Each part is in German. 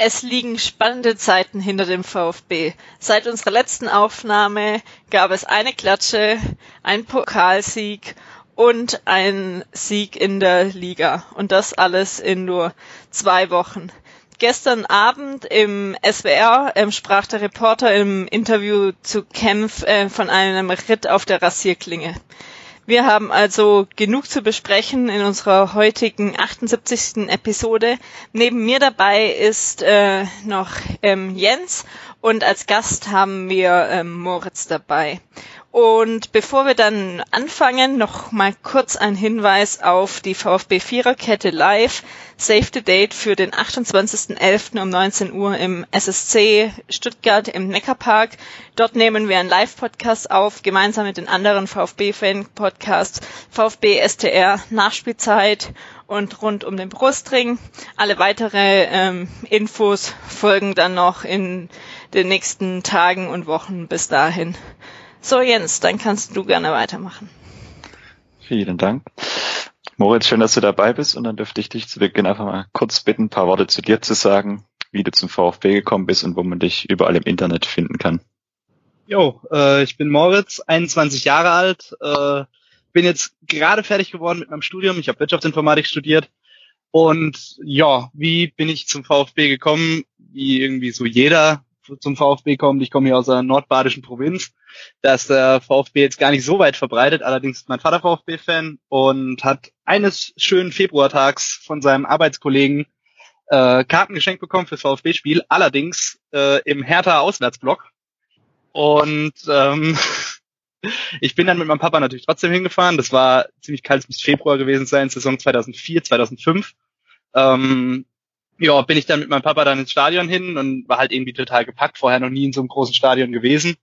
Es liegen spannende Zeiten hinter dem VfB. Seit unserer letzten Aufnahme gab es eine Klatsche, einen Pokalsieg und einen Sieg in der Liga. Und das alles in nur zwei Wochen. Gestern Abend im SWR ähm, sprach der Reporter im Interview zu Kempf äh, von einem Ritt auf der Rasierklinge. Wir haben also genug zu besprechen in unserer heutigen 78. Episode. Neben mir dabei ist äh, noch ähm, Jens und als Gast haben wir ähm, Moritz dabei. Und bevor wir dann anfangen, noch mal kurz ein Hinweis auf die VfB Viererkette Live. Save the Date für den 28.11. um 19 Uhr im SSC Stuttgart im Neckarpark. Dort nehmen wir einen Live-Podcast auf, gemeinsam mit den anderen VfB-Fan-Podcasts, VfB STR Nachspielzeit und rund um den Brustring. Alle weitere ähm, Infos folgen dann noch in den nächsten Tagen und Wochen bis dahin. So Jens, dann kannst du gerne weitermachen. Vielen Dank. Moritz, schön, dass du dabei bist und dann dürfte ich dich zu Beginn einfach mal kurz bitten, ein paar Worte zu dir zu sagen, wie du zum VfB gekommen bist und wo man dich überall im Internet finden kann. Jo, äh, ich bin Moritz, 21 Jahre alt, äh, bin jetzt gerade fertig geworden mit meinem Studium. Ich habe Wirtschaftsinformatik studiert und ja, wie bin ich zum VfB gekommen? Wie irgendwie so jeder zum VfB kommt. Ich komme hier aus der nordbadischen Provinz. Da ist der VfB jetzt gar nicht so weit verbreitet. Allerdings ist mein Vater VfB-Fan und hat eines schönen Februartags von seinem Arbeitskollegen äh, Karten geschenkt bekommen fürs VfB-Spiel. Allerdings äh, im Hertha Auswärtsblock. Und ähm, ich bin dann mit meinem Papa natürlich trotzdem hingefahren. Das war ziemlich kalt bis Februar gewesen sein, Saison 2004, 2005. Ähm, ja, bin ich dann mit meinem Papa dann ins Stadion hin und war halt irgendwie total gepackt, vorher noch nie in so einem großen Stadion gewesen.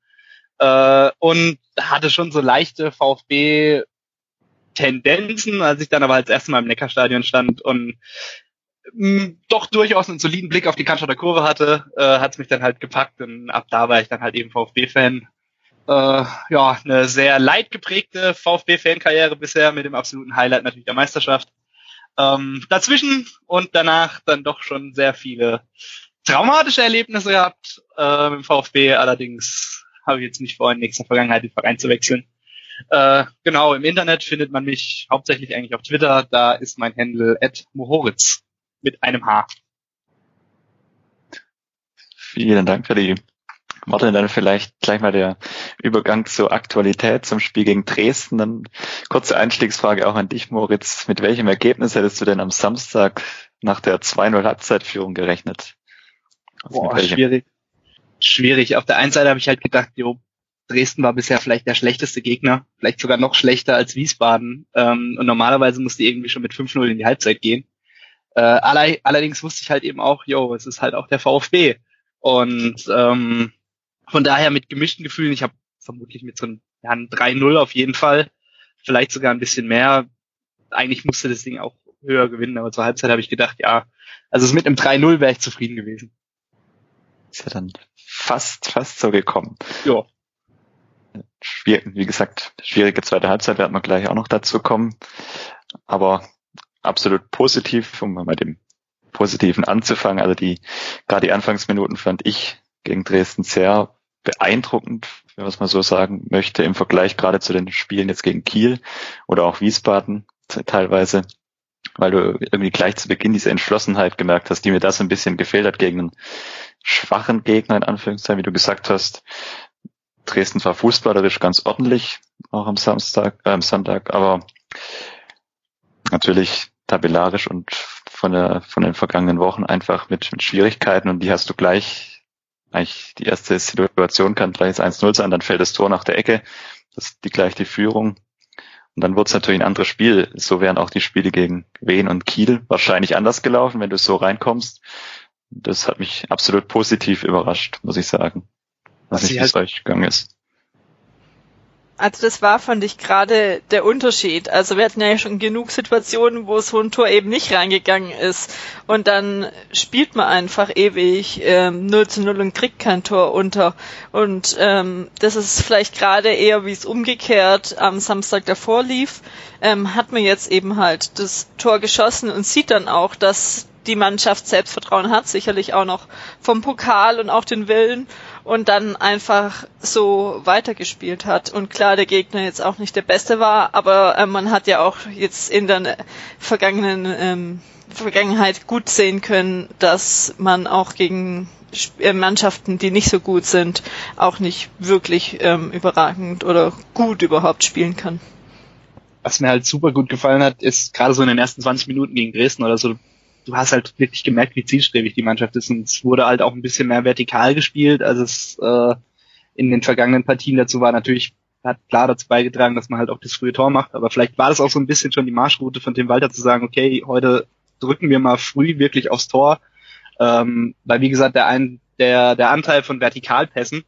Äh, und hatte schon so leichte VfB-Tendenzen, als ich dann aber als erstes Mal im Neckarstadion stand und mh, mm, doch durchaus einen soliden Blick auf die Cannstatter Kurve hatte, äh, hat es mich dann halt gepackt und ab da war ich dann halt eben VfB-Fan. Äh, ja, eine sehr leidgeprägte VfB-Fankarriere bisher mit dem absoluten Highlight natürlich der Meisterschaft. Ähm, dazwischen und danach dann doch schon sehr viele traumatische Erlebnisse gehabt. Äh, im VfB allerdings habe ich jetzt nicht vor, in nächster Vergangenheit den Verein zu wechseln. Äh, genau, im Internet findet man mich hauptsächlich eigentlich auf Twitter. Da ist mein Handle Mohoritz mit einem H. Vielen Dank für die Martin, dann vielleicht gleich mal der Übergang zur Aktualität, zum Spiel gegen Dresden. Dann kurze Einstiegsfrage auch an dich, Moritz. Mit welchem Ergebnis hättest du denn am Samstag nach der 2-0 Halbzeitführung gerechnet? Also Boah, schwierig. Schwierig. Auf der einen Seite habe ich halt gedacht, jo, Dresden war bisher vielleicht der schlechteste Gegner, vielleicht sogar noch schlechter als Wiesbaden. Ähm, und normalerweise musste irgendwie schon mit 5-0 in die Halbzeit gehen. Äh, allerdings wusste ich halt eben auch, jo, es ist halt auch der VfB. Und ähm, von daher mit gemischten Gefühlen. Ich habe vermutlich mit so einem, ja, einem 3-0 auf jeden Fall, vielleicht sogar ein bisschen mehr. Eigentlich musste das Ding auch höher gewinnen, aber zur Halbzeit habe ich gedacht, ja, also mit einem 3-0 wäre ich zufrieden gewesen. Ist ja dann fast, fast so gekommen. Ja. Wie gesagt, schwierige zweite Halbzeit werden wir gleich auch noch dazu kommen. Aber absolut positiv, um mal mit dem Positiven anzufangen. Also die, gerade die Anfangsminuten fand ich gegen Dresden sehr beeindruckend, wenn man es mal so sagen möchte, im Vergleich gerade zu den Spielen jetzt gegen Kiel oder auch Wiesbaden teilweise, weil du irgendwie gleich zu Beginn diese Entschlossenheit gemerkt hast, die mir das ein bisschen gefehlt hat gegen einen schwachen Gegner, in Anführungszeichen, wie du gesagt hast. Dresden war fußballerisch ganz ordentlich, auch am Samstag, äh, am Sonntag, aber natürlich tabellarisch und von der, von den vergangenen Wochen einfach mit, mit Schwierigkeiten und die hast du gleich eigentlich die erste Situation kann gleich 1-0 sein, dann fällt das Tor nach der Ecke, das ist die gleich die Führung. Und dann wird es natürlich ein anderes Spiel. So wären auch die Spiele gegen Wien und Kiel wahrscheinlich anders gelaufen, wenn du so reinkommst. Das hat mich absolut positiv überrascht, muss ich sagen. Was, was nicht, wie es halt euch gegangen ist. Also das war, fand ich, gerade der Unterschied. Also wir hatten ja schon genug Situationen, wo so ein Tor eben nicht reingegangen ist. Und dann spielt man einfach ewig ähm, 0 zu 0 und kriegt kein Tor unter. Und ähm, das ist vielleicht gerade eher, wie es umgekehrt am Samstag davor lief, ähm, hat man jetzt eben halt das Tor geschossen und sieht dann auch, dass die Mannschaft Selbstvertrauen hat, sicherlich auch noch vom Pokal und auch den Willen und dann einfach so weitergespielt hat. Und klar, der Gegner jetzt auch nicht der beste war, aber äh, man hat ja auch jetzt in der vergangenen ähm, Vergangenheit gut sehen können, dass man auch gegen äh, Mannschaften, die nicht so gut sind, auch nicht wirklich ähm, überragend oder gut überhaupt spielen kann. Was mir halt super gut gefallen hat, ist gerade so in den ersten 20 Minuten gegen Dresden oder so, du hast halt wirklich gemerkt, wie zielstrebig die Mannschaft ist. Und es wurde halt auch ein bisschen mehr vertikal gespielt, als es äh, in den vergangenen Partien dazu war. Natürlich hat klar dazu beigetragen, dass man halt auch das frühe Tor macht. Aber vielleicht war das auch so ein bisschen schon die Marschroute von Tim Walter zu sagen, okay, heute drücken wir mal früh wirklich aufs Tor. Ähm, weil wie gesagt, der, ein, der, der Anteil von Vertikalpässen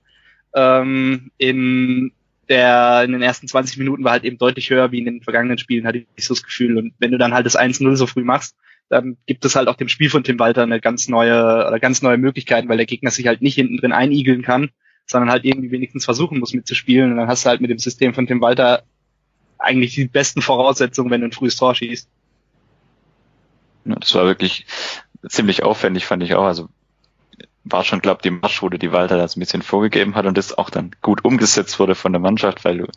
ähm, in der in den ersten 20 Minuten war halt eben deutlich höher wie in den vergangenen Spielen, hatte ich so das Gefühl. Und wenn du dann halt das 1-0 so früh machst, dann gibt es halt auch dem Spiel von Tim Walter eine ganz neue oder ganz neue Möglichkeiten, weil der Gegner sich halt nicht hinten drin einigeln kann, sondern halt irgendwie wenigstens versuchen muss mitzuspielen. Und dann hast du halt mit dem System von Tim Walter eigentlich die besten Voraussetzungen, wenn du ein frühes Tor schießt. Ja, das war wirklich ziemlich aufwendig, fand ich auch. Also war schon, glaube die Marschroute, die Walter das ein bisschen vorgegeben hat und das auch dann gut umgesetzt wurde von der Mannschaft, weil du,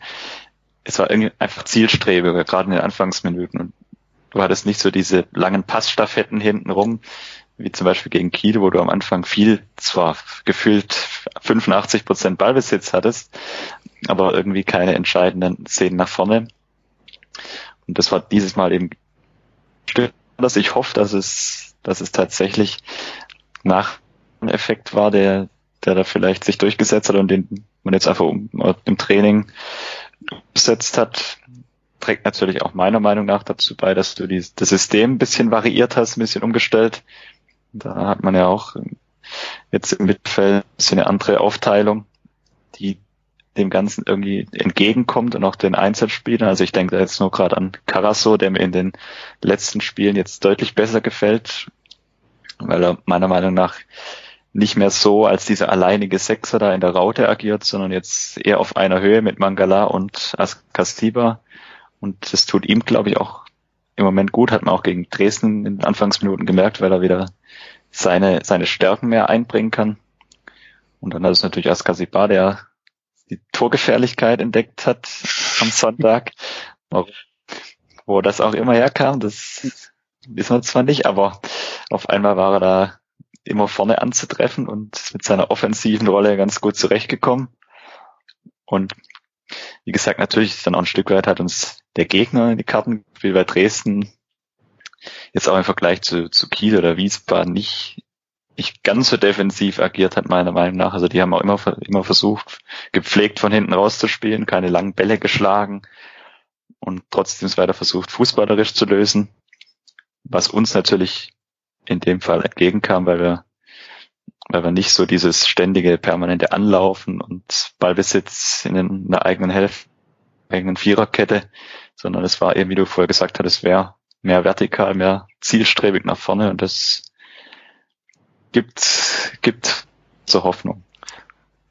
es war irgendwie einfach zielstrebiger, gerade in den Anfangsminuten. Und du hattest nicht so diese langen Passstaffetten hinten rum, wie zum Beispiel gegen Kiel, wo du am Anfang viel, zwar gefühlt 85 Prozent Ballbesitz hattest, aber irgendwie keine entscheidenden Szenen nach vorne. Und das war dieses Mal eben dass ich hoffe, dass es, dass es tatsächlich nach ein Effekt war, der, der da vielleicht sich durchgesetzt hat und den man jetzt einfach im Training gesetzt hat trägt natürlich auch meiner Meinung nach dazu bei, dass du die, das System ein bisschen variiert hast, ein bisschen umgestellt. Da hat man ja auch jetzt im Mittelfeld ein bisschen eine andere Aufteilung, die dem Ganzen irgendwie entgegenkommt und auch den Einzelspielern. Also ich denke da jetzt nur gerade an Carasso, der mir in den letzten Spielen jetzt deutlich besser gefällt, weil er meiner Meinung nach nicht mehr so als dieser alleinige Sechser da in der Raute agiert, sondern jetzt eher auf einer Höhe mit Mangala und Castiba und das tut ihm, glaube ich, auch im Moment gut. Hat man auch gegen Dresden in den Anfangsminuten gemerkt, weil er wieder seine, seine Stärken mehr einbringen kann. Und dann hat es natürlich Askasibar, der die Torgefährlichkeit entdeckt hat am Sonntag. Wo das auch immer herkam, das wissen wir zwar nicht, aber auf einmal war er da immer vorne anzutreffen und mit seiner offensiven Rolle ganz gut zurechtgekommen. Und wie gesagt, natürlich ist dann auch ein Stück weit hat uns der Gegner in die Karten gespielt, bei Dresden jetzt auch im Vergleich zu, zu Kiel oder Wiesbaden nicht, nicht ganz so defensiv agiert hat, meiner Meinung nach. Also die haben auch immer, immer versucht, gepflegt von hinten rauszuspielen, keine langen Bälle geschlagen und trotzdem es weiter versucht, fußballerisch zu lösen, was uns natürlich in dem Fall entgegenkam, weil wir weil wir nicht so dieses ständige, permanente Anlaufen und Ballbesitz in einer eigenen Hälfte, eigenen Viererkette, sondern es war eben, wie du vorher gesagt hattest, wäre mehr vertikal, mehr zielstrebig nach vorne und das gibt, gibt so Hoffnung.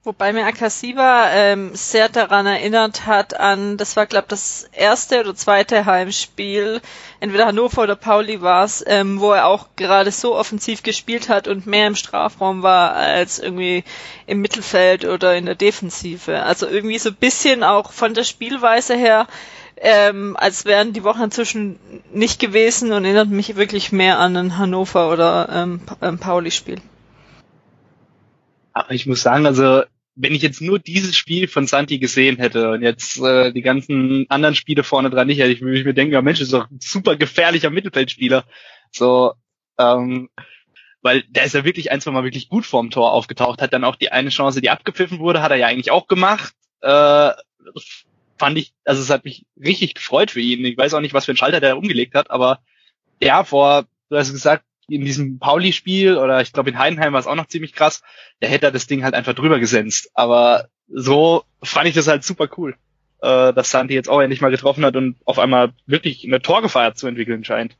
Wobei mir Akasiba ähm, sehr daran erinnert hat an, das war glaube das erste oder zweite Heimspiel, entweder Hannover oder Pauli war es, ähm, wo er auch gerade so offensiv gespielt hat und mehr im Strafraum war als irgendwie im Mittelfeld oder in der Defensive. Also irgendwie so bisschen auch von der Spielweise her, ähm, als wären die Wochen inzwischen nicht gewesen und erinnert mich wirklich mehr an ein Hannover oder ähm, ähm Pauli-Spiel. Aber ich muss sagen, also wenn ich jetzt nur dieses Spiel von Santi gesehen hätte und jetzt äh, die ganzen anderen Spiele vorne dran nicht hätte, ich würde ich mir denken, ja Mensch, das ist doch ein super gefährlicher Mittelfeldspieler. So, ähm, weil der ist ja wirklich ein, zwei Mal wirklich gut vorm Tor aufgetaucht, hat dann auch die eine Chance, die abgepfiffen wurde, hat er ja eigentlich auch gemacht. Äh, fand ich, also es hat mich richtig gefreut für ihn. Ich weiß auch nicht, was für ein Schalter der umgelegt hat, aber ja, vor, du hast gesagt, in diesem Pauli-Spiel oder ich glaube in Heidenheim war es auch noch ziemlich krass, der hätte das Ding halt einfach drüber gesenzt. Aber so fand ich das halt super cool. äh, dass Santi jetzt auch endlich mal getroffen hat und auf einmal wirklich eine Torgefahr zu entwickeln scheint.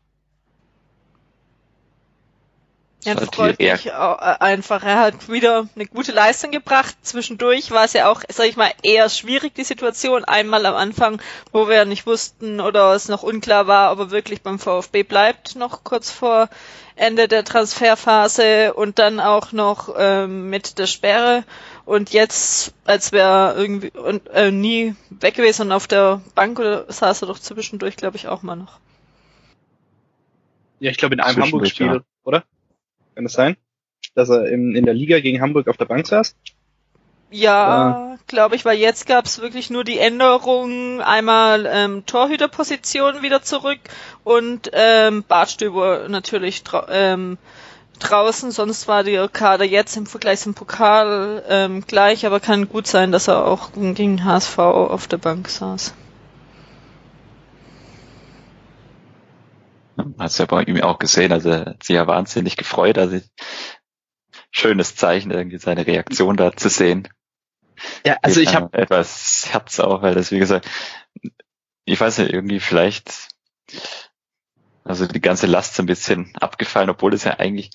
Ja, das freut mich auch äh, einfach. Er hat wieder eine gute Leistung gebracht. Zwischendurch war es ja auch, sag ich mal, eher schwierig, die Situation. Einmal am Anfang, wo wir nicht wussten oder es noch unklar war, ob er wirklich beim VfB bleibt, noch kurz vor Ende der Transferphase und dann auch noch ähm, mit der Sperre. Und jetzt, als wäre irgendwie und, äh, nie weg gewesen und auf der Bank oder saß er doch zwischendurch, glaube ich, auch mal noch. Ja, ich glaube in einem Hamburg-Spiel, ja. oder? Kann das sein? Dass er in, in der Liga gegen Hamburg auf der Bank saß? Ja, glaube ich, weil jetzt gab es wirklich nur die Änderung, einmal ähm, Torhüterposition wieder zurück und ähm, Bartstüber natürlich ähm, draußen, sonst war der Kader jetzt im Vergleich zum Pokal ähm, gleich, aber kann gut sein, dass er auch gegen HSV auf der Bank saß. Hast du ja bei ihm auch gesehen, also er hat sich ja wahnsinnig gefreut, also schönes Zeichen, irgendwie seine Reaktion da zu sehen. Ja, also ich habe etwas Herz auch, weil das, wie gesagt, ich weiß nicht, irgendwie vielleicht, also die ganze Last so ein bisschen abgefallen, obwohl es ja eigentlich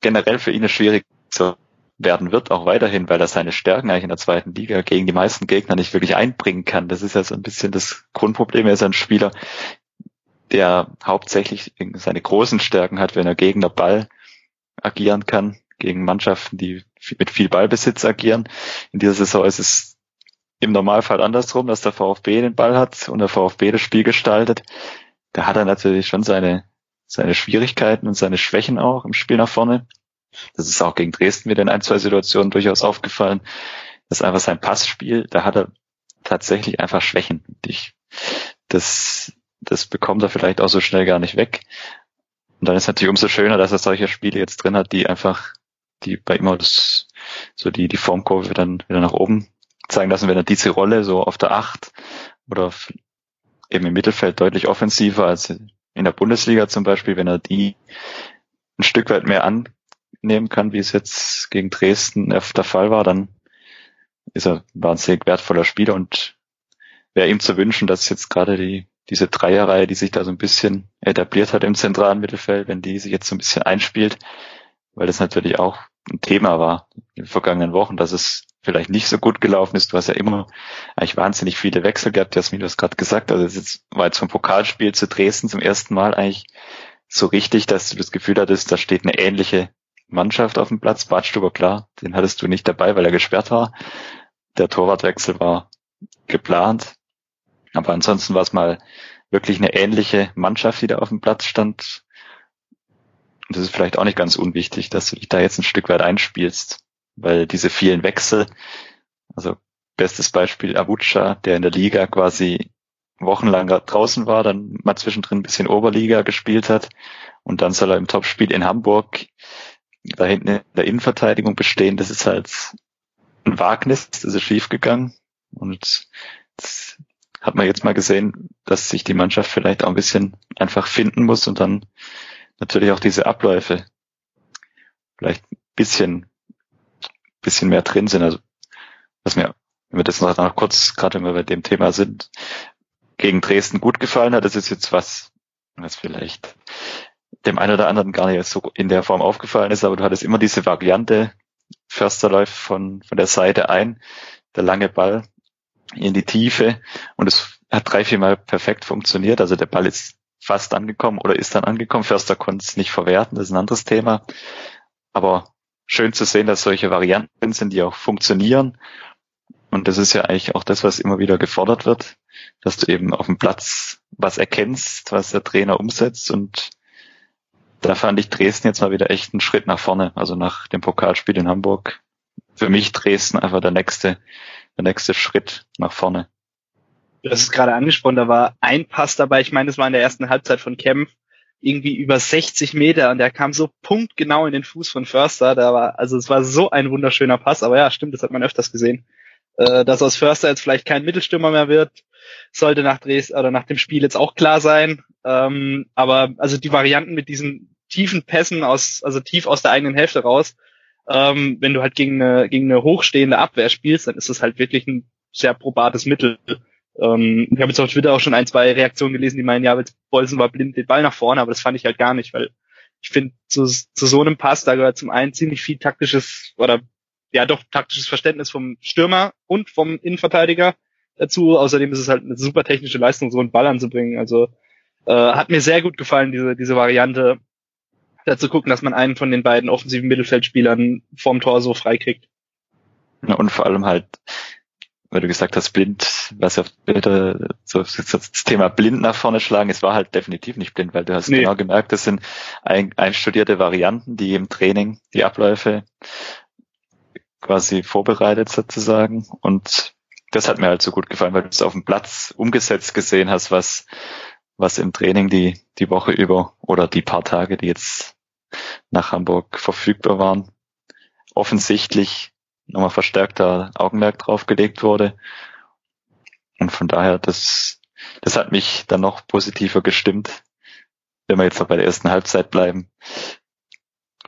generell für ihn schwierig so werden wird, auch weiterhin, weil er seine Stärken eigentlich in der zweiten Liga gegen die meisten Gegner nicht wirklich einbringen kann. Das ist ja so ein bisschen das Grundproblem. Er ist ein Spieler, der hauptsächlich seine großen Stärken hat, wenn er gegen den Ball agieren kann, gegen Mannschaften, die mit viel Ballbesitz agieren. In dieser Saison ist es im Normalfall andersrum, dass der VfB den Ball hat und der VfB das Spiel gestaltet. Da hat er natürlich schon seine, seine Schwierigkeiten und seine Schwächen auch im Spiel nach vorne. Das ist auch gegen Dresden wieder in ein, zwei Situationen durchaus aufgefallen. Das ist einfach sein Passspiel, da hat er tatsächlich einfach Schwächen. Ich, das, das bekommt er vielleicht auch so schnell gar nicht weg. Und dann ist natürlich umso schöner, dass er solche Spiele jetzt drin hat, die einfach, die bei immer das, so die, die Formkurve dann wieder nach oben zeigen lassen, wenn er diese Rolle so auf der Acht oder eben im Mittelfeld deutlich offensiver als in der Bundesliga zum Beispiel, wenn er die ein Stück weit mehr annehmen kann, wie es jetzt gegen Dresden der Fall war, dann ist er ein wahnsinnig wertvoller Spieler und wäre ihm zu wünschen, dass jetzt gerade die diese Dreierreihe, die sich da so ein bisschen etabliert hat im zentralen Mittelfeld, wenn die sich jetzt so ein bisschen einspielt, weil das natürlich auch ein Thema war in den vergangenen Wochen, dass es vielleicht nicht so gut gelaufen ist. Du hast ja immer eigentlich wahnsinnig viele Wechsel gehabt, Jasmin, du hast gerade gesagt, also es war jetzt vom Pokalspiel zu Dresden zum ersten Mal eigentlich so richtig, dass du das Gefühl hattest, da steht eine ähnliche Mannschaft auf dem Platz. Badstuber, klar, den hattest du nicht dabei, weil er gesperrt war. Der Torwartwechsel war geplant. Aber ansonsten war es mal wirklich eine ähnliche Mannschaft, die da auf dem Platz stand. Und das ist vielleicht auch nicht ganz unwichtig, dass du dich da jetzt ein Stück weit einspielst, weil diese vielen Wechsel, also bestes Beispiel Abucha, der in der Liga quasi wochenlang draußen war, dann mal zwischendrin ein bisschen Oberliga gespielt hat und dann soll er im Topspiel in Hamburg da hinten in der Innenverteidigung bestehen. Das ist halt ein Wagnis, das ist schief gegangen und das hat man jetzt mal gesehen, dass sich die Mannschaft vielleicht auch ein bisschen einfach finden muss und dann natürlich auch diese Abläufe vielleicht ein bisschen, bisschen mehr drin sind. Also was mir, wenn wir das noch, noch kurz, gerade wenn wir bei dem Thema sind, gegen Dresden gut gefallen hat, das ist jetzt was, was vielleicht dem einen oder anderen gar nicht so in der Form aufgefallen ist, aber du hattest immer diese Variante, Förster läuft von, von der Seite ein, der lange Ball in die Tiefe und es hat drei, vier Mal perfekt funktioniert. Also der Ball ist fast angekommen oder ist dann angekommen. Förster konnte es nicht verwerten, das ist ein anderes Thema. Aber schön zu sehen, dass solche Varianten sind, die auch funktionieren. Und das ist ja eigentlich auch das, was immer wieder gefordert wird, dass du eben auf dem Platz was erkennst, was der Trainer umsetzt. Und da fand ich Dresden jetzt mal wieder echt einen Schritt nach vorne. Also nach dem Pokalspiel in Hamburg. Für mich Dresden einfach der nächste der nächste Schritt nach vorne. Du hast es gerade angesprochen, da war ein Pass dabei, ich meine, das war in der ersten Halbzeit von Kempf, irgendwie über 60 Meter und der kam so punktgenau in den Fuß von Förster. Da war, also es war so ein wunderschöner Pass, aber ja, stimmt, das hat man öfters gesehen. Äh, dass aus Förster jetzt vielleicht kein Mittelstürmer mehr wird, sollte nach Dresden oder nach dem Spiel jetzt auch klar sein. Ähm, aber also die Varianten mit diesen tiefen Pässen aus, also tief aus der eigenen Hälfte raus, ähm, wenn du halt gegen eine, gegen eine hochstehende Abwehr spielst, dann ist das halt wirklich ein sehr probates Mittel. Ähm, ich habe jetzt auf Twitter auch schon ein, zwei Reaktionen gelesen, die meinen, ja, Bolsen war blind den Ball nach vorne, aber das fand ich halt gar nicht, weil ich finde, zu, zu so einem Pass, da gehört zum einen ziemlich viel taktisches oder ja doch taktisches Verständnis vom Stürmer und vom Innenverteidiger dazu. Außerdem ist es halt eine super technische Leistung, so einen Ball anzubringen. Also äh, hat mir sehr gut gefallen, diese, diese Variante, da zu gucken, dass man einen von den beiden offensiven Mittelfeldspielern vorm Tor so freikriegt. Ja, und vor allem halt, weil du gesagt hast, blind, was auf Bilder, so das Thema blind nach vorne schlagen, es war halt definitiv nicht blind, weil du hast nee. genau gemerkt, das sind ein, einstudierte Varianten, die im Training die Abläufe quasi vorbereitet sozusagen und das hat mir halt so gut gefallen, weil du es auf dem Platz umgesetzt gesehen hast, was, was im Training die, die Woche über oder die paar Tage, die jetzt nach Hamburg verfügbar waren, offensichtlich nochmal verstärkter Augenmerk drauf gelegt wurde. Und von daher, das, das hat mich dann noch positiver gestimmt, wenn wir jetzt noch bei der ersten Halbzeit bleiben,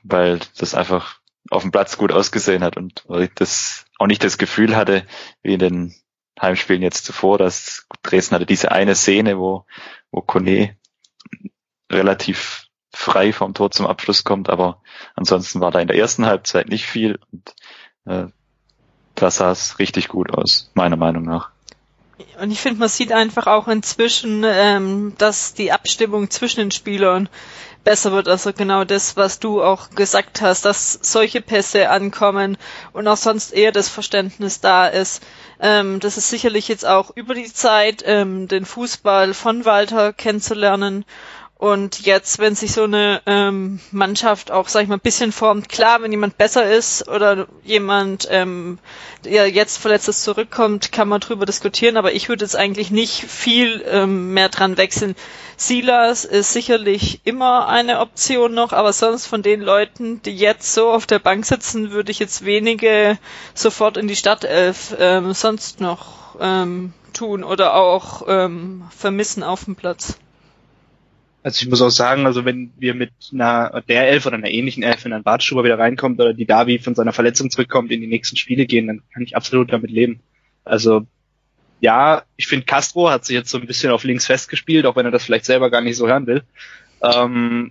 weil das einfach auf dem Platz gut ausgesehen hat und ich das auch nicht das Gefühl hatte, wie in den Heimspielen jetzt zuvor, dass Dresden hatte diese eine Szene, wo, wo Kone relativ frei vom Tor zum Abschluss kommt, aber ansonsten war da in der ersten Halbzeit nicht viel und äh, da sah es richtig gut aus, meiner Meinung nach. Und ich finde, man sieht einfach auch inzwischen, ähm, dass die Abstimmung zwischen den Spielern besser wird. Also genau das, was du auch gesagt hast, dass solche Pässe ankommen und auch sonst eher das Verständnis da ist. Ähm, das ist sicherlich jetzt auch über die Zeit, ähm, den Fußball von Walter kennenzulernen und jetzt, wenn sich so eine ähm, Mannschaft auch, sag ich mal, ein bisschen formt, klar, wenn jemand besser ist oder jemand, ähm, der jetzt verletztes zurückkommt, kann man drüber diskutieren, aber ich würde jetzt eigentlich nicht viel ähm, mehr dran wechseln. Silas ist sicherlich immer eine Option noch, aber sonst von den Leuten, die jetzt so auf der Bank sitzen, würde ich jetzt wenige sofort in die Startelf ähm, sonst noch ähm, tun oder auch ähm, vermissen auf dem Platz. Also ich muss auch sagen, also wenn wir mit einer der Elf oder einer ähnlichen Elf, wenn ein Bartstuber wieder reinkommt oder die Davi von seiner Verletzung zurückkommt, in die nächsten Spiele gehen, dann kann ich absolut damit leben. Also ja, ich finde Castro hat sich jetzt so ein bisschen auf links festgespielt, auch wenn er das vielleicht selber gar nicht so hören will. Ähm,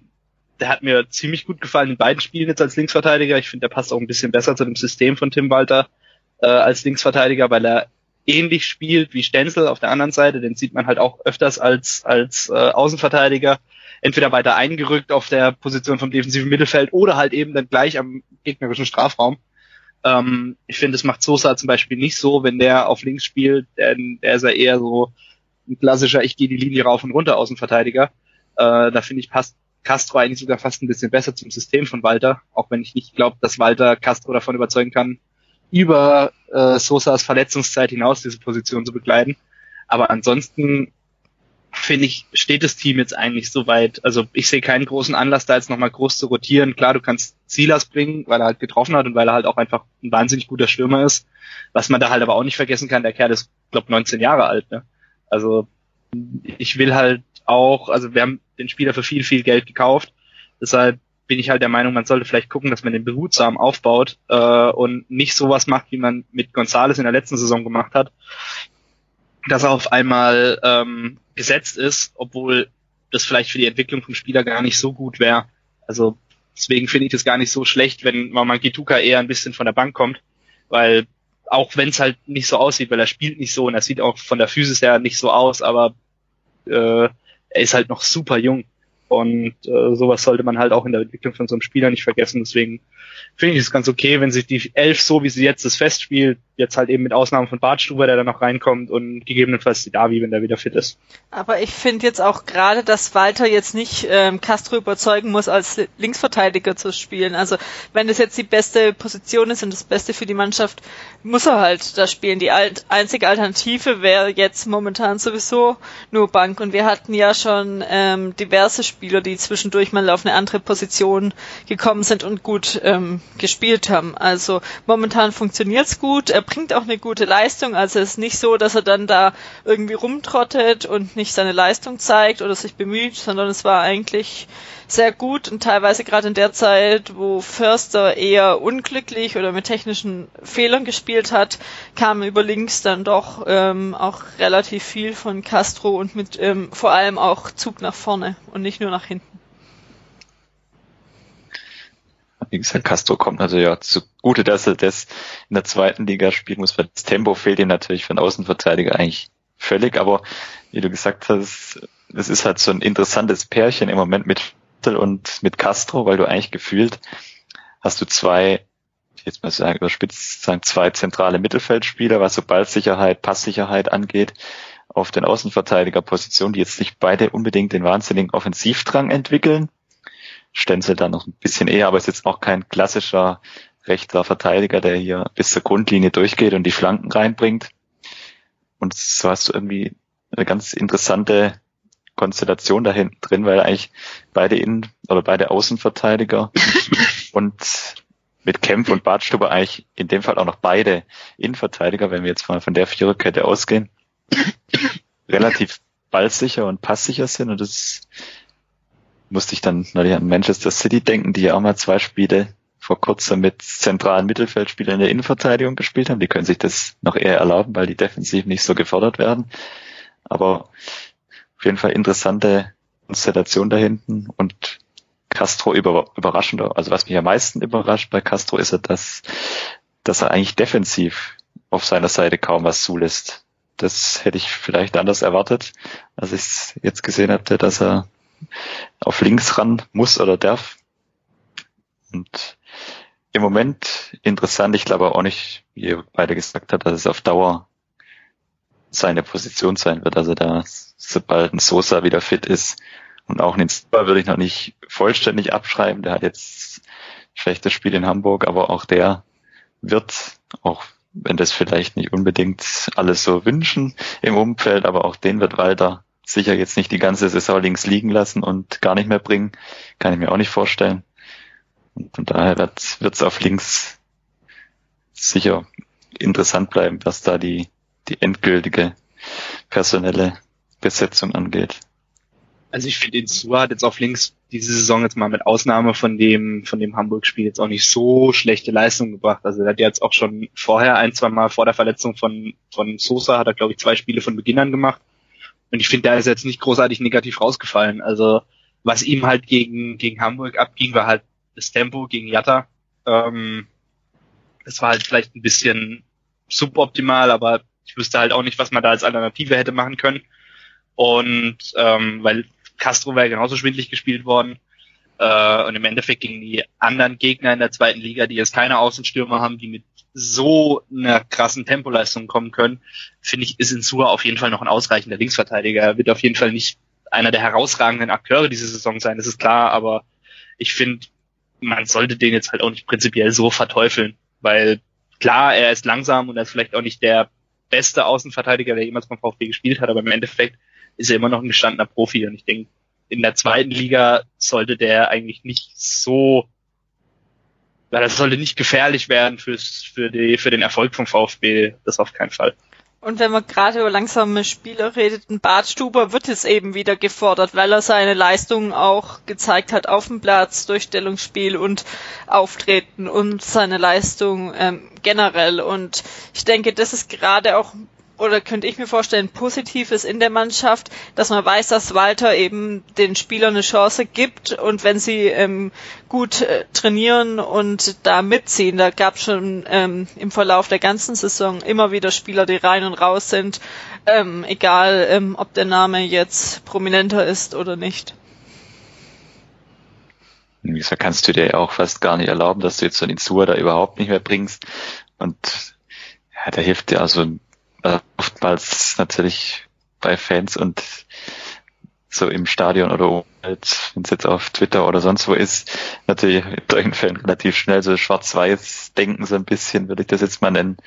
der hat mir ziemlich gut gefallen in beiden Spielen jetzt als Linksverteidiger. Ich finde, der passt auch ein bisschen besser zu dem System von Tim Walter äh, als Linksverteidiger, weil er ähnlich spielt wie Stenzel auf der anderen Seite. Den sieht man halt auch öfters als, als äh, Außenverteidiger. Entweder weiter eingerückt auf der Position vom defensiven Mittelfeld oder halt eben dann gleich am gegnerischen Strafraum. Ähm, ich finde, das macht Sosa zum Beispiel nicht so, wenn der auf links spielt, denn der ist ja eher so ein klassischer, ich gehe die Linie rauf und runter Außenverteidiger. Äh, da finde ich, passt Castro eigentlich sogar fast ein bisschen besser zum System von Walter, auch wenn ich nicht glaube, dass Walter Castro davon überzeugen kann, über äh, Sosas Verletzungszeit hinaus diese Position zu begleiten. Aber ansonsten finde ich, steht das Team jetzt eigentlich so weit. Also ich sehe keinen großen Anlass, da jetzt nochmal groß zu rotieren. Klar, du kannst Silas bringen, weil er halt getroffen hat und weil er halt auch einfach ein wahnsinnig guter Stürmer ist. Was man da halt aber auch nicht vergessen kann, der Kerl ist, glaube 19 Jahre alt. Ne? Also ich will halt auch, also wir haben den Spieler für viel, viel Geld gekauft. Deshalb bin ich halt der Meinung, man sollte vielleicht gucken, dass man den behutsam aufbaut äh, und nicht sowas macht, wie man mit Gonzales in der letzten Saison gemacht hat, dass er auf einmal ähm, gesetzt ist, obwohl das vielleicht für die Entwicklung vom Spieler gar nicht so gut wäre. Also deswegen finde ich das gar nicht so schlecht, wenn Mamangituka eher ein bisschen von der Bank kommt, weil auch wenn es halt nicht so aussieht, weil er spielt nicht so und er sieht auch von der Physis her nicht so aus, aber äh, er ist halt noch super jung und äh, sowas sollte man halt auch in der Entwicklung von so einem Spieler nicht vergessen. Deswegen finde ich es ganz okay, wenn sich die Elf so, wie sie jetzt das festspielt, jetzt halt eben mit Ausnahme von Bartstuber, der da noch reinkommt und gegebenenfalls die Davi, wenn der wieder fit ist. Aber ich finde jetzt auch gerade, dass Walter jetzt nicht ähm, Castro überzeugen muss, als Linksverteidiger zu spielen. Also wenn das jetzt die beste Position ist und das Beste für die Mannschaft, muss er halt da spielen. Die alt einzige Alternative wäre jetzt momentan sowieso nur Bank. Und wir hatten ja schon ähm, diverse Spieler, die zwischendurch mal auf eine andere Position gekommen sind und gut ähm, gespielt haben. Also momentan funktioniert's gut. Er bringt auch eine gute Leistung. Also es ist nicht so, dass er dann da irgendwie rumtrottet und nicht seine Leistung zeigt oder sich bemüht, sondern es war eigentlich sehr gut und teilweise gerade in der Zeit, wo Förster eher unglücklich oder mit technischen Fehlern gespielt hat, kam über links dann doch ähm, auch relativ viel von Castro und mit ähm, vor allem auch Zug nach vorne und nicht nur nach hinten. Wie gesagt, Castro kommt natürlich auch zugute, dass er das in der zweiten Liga spielen muss, weil das Tempo fehlt ihm natürlich von Außenverteidiger eigentlich völlig, aber wie du gesagt hast, es ist halt so ein interessantes Pärchen im Moment mit und mit Castro, weil du eigentlich gefühlt hast du zwei, jetzt mal sagen, überspitzt sagen, zwei zentrale Mittelfeldspieler, was so Ballsicherheit, Passsicherheit angeht, auf den Außenverteidigerpositionen, die jetzt nicht beide unbedingt den wahnsinnigen Offensivdrang entwickeln. Stenzel dann noch ein bisschen eher, aber ist jetzt auch kein klassischer rechter Verteidiger, der hier bis zur Grundlinie durchgeht und die Flanken reinbringt. Und so hast du irgendwie eine ganz interessante Konstellation da hinten drin, weil eigentlich beide Innen- oder beide Außenverteidiger und mit Kempf und Badstuber eigentlich in dem Fall auch noch beide Innenverteidiger, wenn wir jetzt mal von der Viererkette ausgehen, relativ ballsicher und passsicher sind und das musste ich dann neulich an Manchester City denken, die ja auch mal zwei Spiele vor kurzem mit zentralen Mittelfeldspielern in der Innenverteidigung gespielt haben. Die können sich das noch eher erlauben, weil die defensiv nicht so gefordert werden. Aber auf jeden Fall interessante Konstellation da hinten und Castro über, überraschender, also was mich am meisten überrascht bei Castro ist, dass, dass er eigentlich defensiv auf seiner Seite kaum was zulässt. Das hätte ich vielleicht anders erwartet, als ich es jetzt gesehen hatte, dass er auf links ran muss oder darf. Und im Moment interessant, ich glaube auch nicht, wie ihr beide gesagt habt, dass es auf Dauer seine Position sein wird. Also da, sobald ein Sosa wieder fit ist und auch einen Silva würde ich noch nicht vollständig abschreiben. Der hat jetzt schlechtes Spiel in Hamburg, aber auch der wird, auch wenn das vielleicht nicht unbedingt alles so wünschen im Umfeld, aber auch den wird Walter sicher jetzt nicht die ganze Saison links liegen lassen und gar nicht mehr bringen. Kann ich mir auch nicht vorstellen. Und von daher wird es auf links sicher interessant bleiben, was da die die endgültige personelle Besetzung angeht. Also ich finde, Insua hat jetzt auf links diese Saison jetzt mal mit Ausnahme von dem, von dem Hamburg-Spiel jetzt auch nicht so schlechte Leistung gebracht. Also er hat jetzt auch schon vorher ein, zwei Mal vor der Verletzung von, von Sosa hat er, glaube ich, zwei Spiele von Beginn an gemacht. Und ich finde, da ist jetzt nicht großartig negativ rausgefallen. Also was ihm halt gegen, gegen Hamburg abging, war halt das Tempo gegen Jatta. Ähm, das war halt vielleicht ein bisschen suboptimal, aber ich wüsste halt auch nicht, was man da als Alternative hätte machen können. Und ähm, weil Castro wäre genauso schwindlig gespielt worden. Äh, und im Endeffekt gegen die anderen Gegner in der zweiten Liga, die jetzt keine Außenstürmer haben, die mit so einer krassen Tempoleistung kommen können, finde ich, ist Insua auf jeden Fall noch ein ausreichender Linksverteidiger. Er wird auf jeden Fall nicht einer der herausragenden Akteure diese Saison sein, das ist klar, aber ich finde, man sollte den jetzt halt auch nicht prinzipiell so verteufeln, weil klar, er ist langsam und er ist vielleicht auch nicht der beste Außenverteidiger, der jemals beim VfB gespielt hat, aber im Endeffekt ist er immer noch ein gestandener Profi und ich denke, in der zweiten Liga sollte der eigentlich nicht so, weil das sollte nicht gefährlich werden fürs, für, die, für den Erfolg vom VfB, das auf keinen Fall. Und wenn man gerade über langsame Spieler redet, ein Bartstuber wird es eben wieder gefordert, weil er seine Leistungen auch gezeigt hat auf dem Platz, Durchstellungsspiel und Auftreten und seine Leistung ähm, generell. Und ich denke, das ist gerade auch oder könnte ich mir vorstellen, Positives in der Mannschaft, dass man weiß, dass Walter eben den Spielern eine Chance gibt und wenn sie ähm, gut äh, trainieren und da mitziehen, da gab es schon ähm, im Verlauf der ganzen Saison immer wieder Spieler, die rein und raus sind, ähm, egal ähm, ob der Name jetzt prominenter ist oder nicht. Wie gesagt, kannst du dir auch fast gar nicht erlauben, dass du jetzt so den Insua da überhaupt nicht mehr bringst und ja, da hilft dir also äh, oftmals natürlich bei Fans und so im Stadion oder wenn es jetzt auf Twitter oder sonst wo ist, natürlich in solchen Fällen relativ schnell so schwarz-weiß denken so ein bisschen, würde ich das jetzt mal nennen.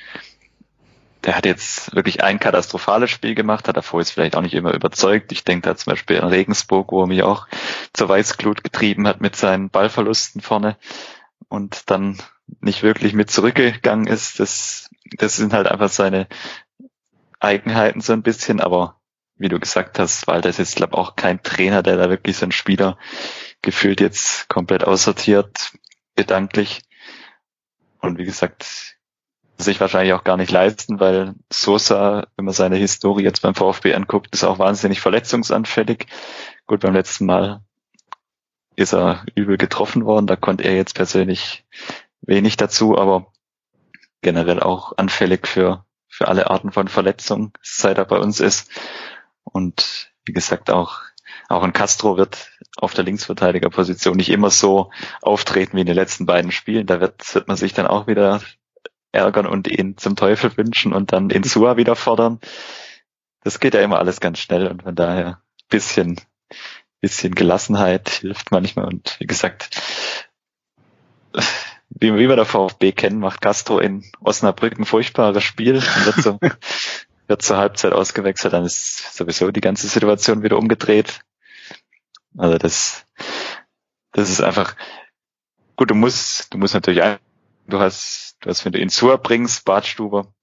Der hat jetzt wirklich ein katastrophales Spiel gemacht, hat davor jetzt vielleicht auch nicht immer überzeugt. Ich denke da zum Beispiel an Regensburg, wo er mich auch zur Weißglut getrieben hat mit seinen Ballverlusten vorne und dann nicht wirklich mit zurückgegangen ist. Das das sind halt einfach seine Eigenheiten so ein bisschen, aber wie du gesagt hast, Walter ist jetzt, glaube auch kein Trainer, der da wirklich so einen Spieler gefühlt jetzt komplett aussortiert, gedanklich. Und wie gesagt, sich wahrscheinlich auch gar nicht leisten, weil Sosa, wenn man seine Historie jetzt beim VfB anguckt, ist auch wahnsinnig verletzungsanfällig. Gut, beim letzten Mal ist er übel getroffen worden, da konnte er jetzt persönlich wenig dazu, aber generell auch anfällig für, für alle Arten von Verletzungen, seit er bei uns ist. Und wie gesagt, auch, auch ein Castro wird auf der Linksverteidigerposition nicht immer so auftreten wie in den letzten beiden Spielen. Da wird, wird man sich dann auch wieder ärgern und ihn zum Teufel wünschen und dann in Sua wieder fordern. Das geht ja immer alles ganz schnell und von daher bisschen, bisschen Gelassenheit hilft manchmal und wie gesagt, wie, wie wir der VfB kennen, macht Castro in Osnabrück ein furchtbares Spiel und wird, so, wird zur Halbzeit ausgewechselt, dann ist sowieso die ganze Situation wieder umgedreht. Also das, das ist einfach, gut, du musst, du musst natürlich, ein, du hast, du hast, wenn du ihn Insua bringst, Bartstuber,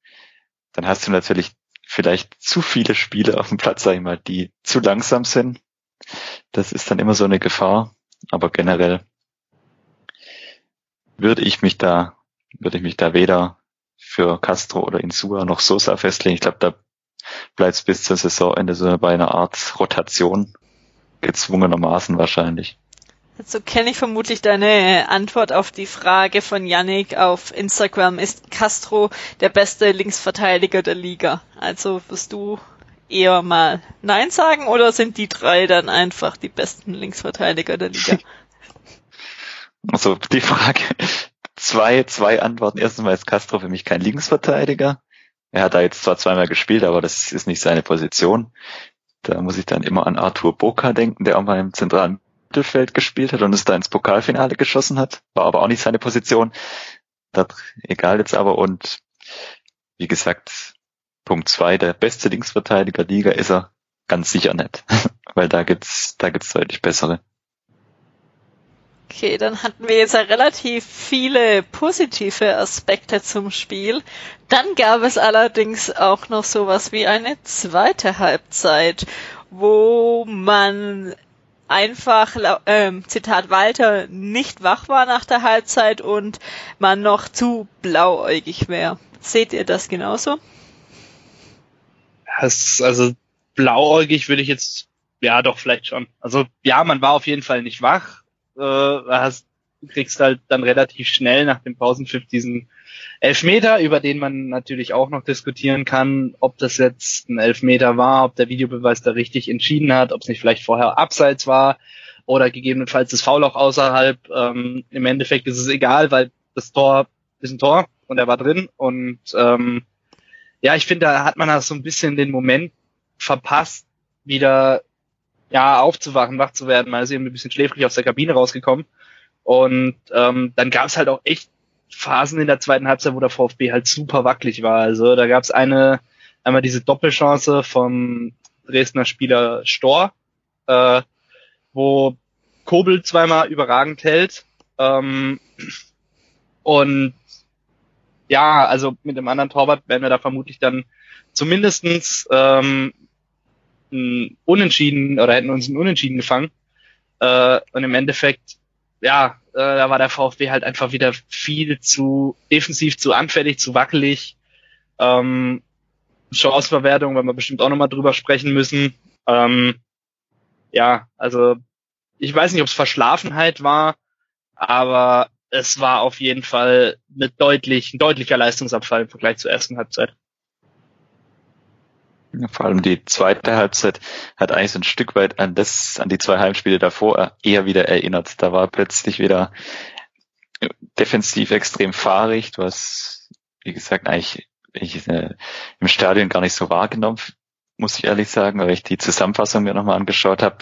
dann hast du natürlich vielleicht zu viele Spiele auf dem Platz, sag ich mal, die zu langsam sind. Das ist dann immer so eine Gefahr. Aber generell würde ich mich da, würde ich mich da weder für Castro oder Insua noch Sosa festlegen. Ich glaube, da bleibt es bis zur Saisonende so bei einer Art Rotation. Gezwungenermaßen wahrscheinlich. So kenne ich vermutlich deine Antwort auf die Frage von Yannick auf Instagram. Ist Castro der beste Linksverteidiger der Liga? Also wirst du eher mal Nein sagen oder sind die drei dann einfach die besten Linksverteidiger der Liga? Also die Frage, zwei, zwei Antworten. Erstens mal ist Castro für mich kein Linksverteidiger. Er hat da jetzt zwar zweimal gespielt, aber das ist nicht seine Position. Da muss ich dann immer an Arthur Boca denken, der auch mal im zentralen Mittelfeld gespielt hat und es da ins Pokalfinale geschossen hat. War aber auch nicht seine Position. Das, egal jetzt aber. Und wie gesagt, Punkt zwei, der beste Linksverteidiger Liga ist er ganz sicher nicht. Weil da gibt's, da gibt's deutlich bessere. Okay, dann hatten wir jetzt ja relativ viele positive Aspekte zum Spiel. Dann gab es allerdings auch noch sowas wie eine zweite Halbzeit, wo man einfach, ähm, Zitat Walter, nicht wach war nach der Halbzeit und man noch zu blauäugig wäre. Seht ihr das genauso? Das, also blauäugig würde ich jetzt, ja doch, vielleicht schon. Also ja, man war auf jeden Fall nicht wach äh, hast, kriegst halt dann relativ schnell nach dem Pausenpfiff diesen Elfmeter, über den man natürlich auch noch diskutieren kann, ob das jetzt ein Elfmeter war, ob der Videobeweis da richtig entschieden hat, ob es nicht vielleicht vorher abseits war oder gegebenenfalls das Foul auch außerhalb. Ähm, Im Endeffekt ist es egal, weil das Tor ist ein Tor und er war drin und ähm, ja, ich finde, da hat man da so ein bisschen den Moment verpasst, wieder ja, aufzuwachen, wach zu werden. Man ist eben ein bisschen schläfrig aus der Kabine rausgekommen. Und ähm, dann gab es halt auch echt Phasen in der zweiten Halbzeit, wo der VfB halt super wackelig war. Also da gab es eine, einmal diese Doppelchance vom Dresdner Spieler Stor, äh, wo Kobel zweimal überragend hält. Ähm, und ja, also mit dem anderen Torwart werden wir da vermutlich dann zumindestens ähm, ein Unentschieden oder hätten uns ein Unentschieden gefangen. Äh, und im Endeffekt, ja, äh, da war der VfB halt einfach wieder viel zu defensiv, zu anfällig, zu wackelig. Ähm, Chanceverwertung, weil wir bestimmt auch nochmal drüber sprechen müssen. Ähm, ja, also ich weiß nicht, ob es Verschlafenheit war, aber es war auf jeden Fall eine deutlich, ein deutlicher Leistungsabfall im Vergleich zur ersten Halbzeit. Vor allem die zweite Halbzeit hat eigentlich so ein Stück weit an das, an die zwei Heimspiele davor eher wieder erinnert. Da war plötzlich wieder defensiv extrem fahrig. Hast, wie gesagt, eigentlich ich, äh, im Stadion gar nicht so wahrgenommen, muss ich ehrlich sagen, weil ich die Zusammenfassung mir nochmal angeschaut habe.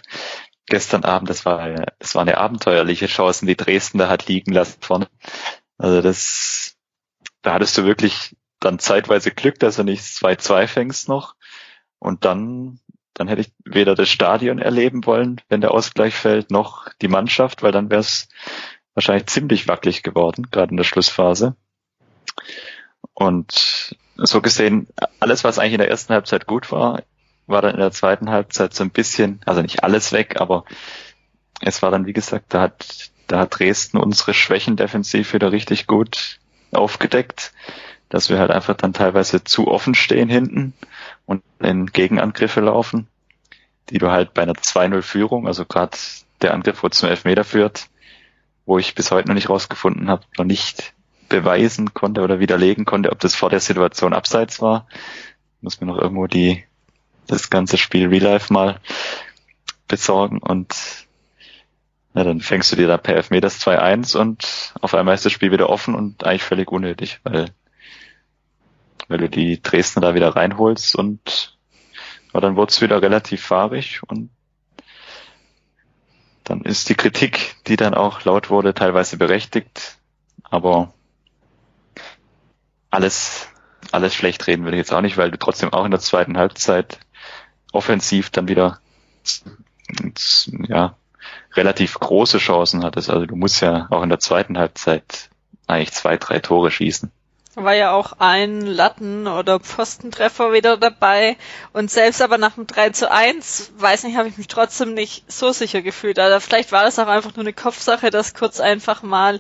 Gestern Abend, das war, das war eine abenteuerliche Chance, die Dresden da hat liegen lassen vorne. Also das, da hattest du wirklich dann zeitweise Glück, dass du nicht 2-2 fängst noch. Und dann, dann hätte ich weder das Stadion erleben wollen, wenn der Ausgleich fällt, noch die Mannschaft, weil dann wäre es wahrscheinlich ziemlich wackelig geworden, gerade in der Schlussphase. Und so gesehen, alles, was eigentlich in der ersten Halbzeit gut war, war dann in der zweiten Halbzeit so ein bisschen, also nicht alles weg, aber es war dann, wie gesagt, da hat, da hat Dresden unsere Schwächen defensiv wieder richtig gut aufgedeckt, dass wir halt einfach dann teilweise zu offen stehen hinten und in Gegenangriffe laufen, die du halt bei einer 2-0-Führung, also gerade der Angriff, wo zum Elfmeter führt, wo ich bis heute noch nicht rausgefunden habe, noch nicht beweisen konnte oder widerlegen konnte, ob das vor der Situation abseits war. Muss mir noch irgendwo die das ganze Spiel Real Life mal besorgen und ja, dann fängst du dir da per Elfmeter 2-1 und auf einmal ist das Spiel wieder offen und eigentlich völlig unnötig, weil, weil du die Dresdner da wieder reinholst und ja, dann wurde es wieder relativ fahrig und dann ist die Kritik, die dann auch laut wurde, teilweise berechtigt, aber alles, alles schlecht reden würde ich jetzt auch nicht, weil du trotzdem auch in der zweiten Halbzeit offensiv dann wieder ja, relativ große Chancen hattest. Also du musst ja auch in der zweiten Halbzeit eigentlich zwei, drei Tore schießen. War ja auch ein Latten- oder Pfostentreffer wieder dabei. Und selbst aber nach dem 3 zu 1, weiß nicht, habe ich mich trotzdem nicht so sicher gefühlt. Also vielleicht war das auch einfach nur eine Kopfsache, dass kurz einfach mal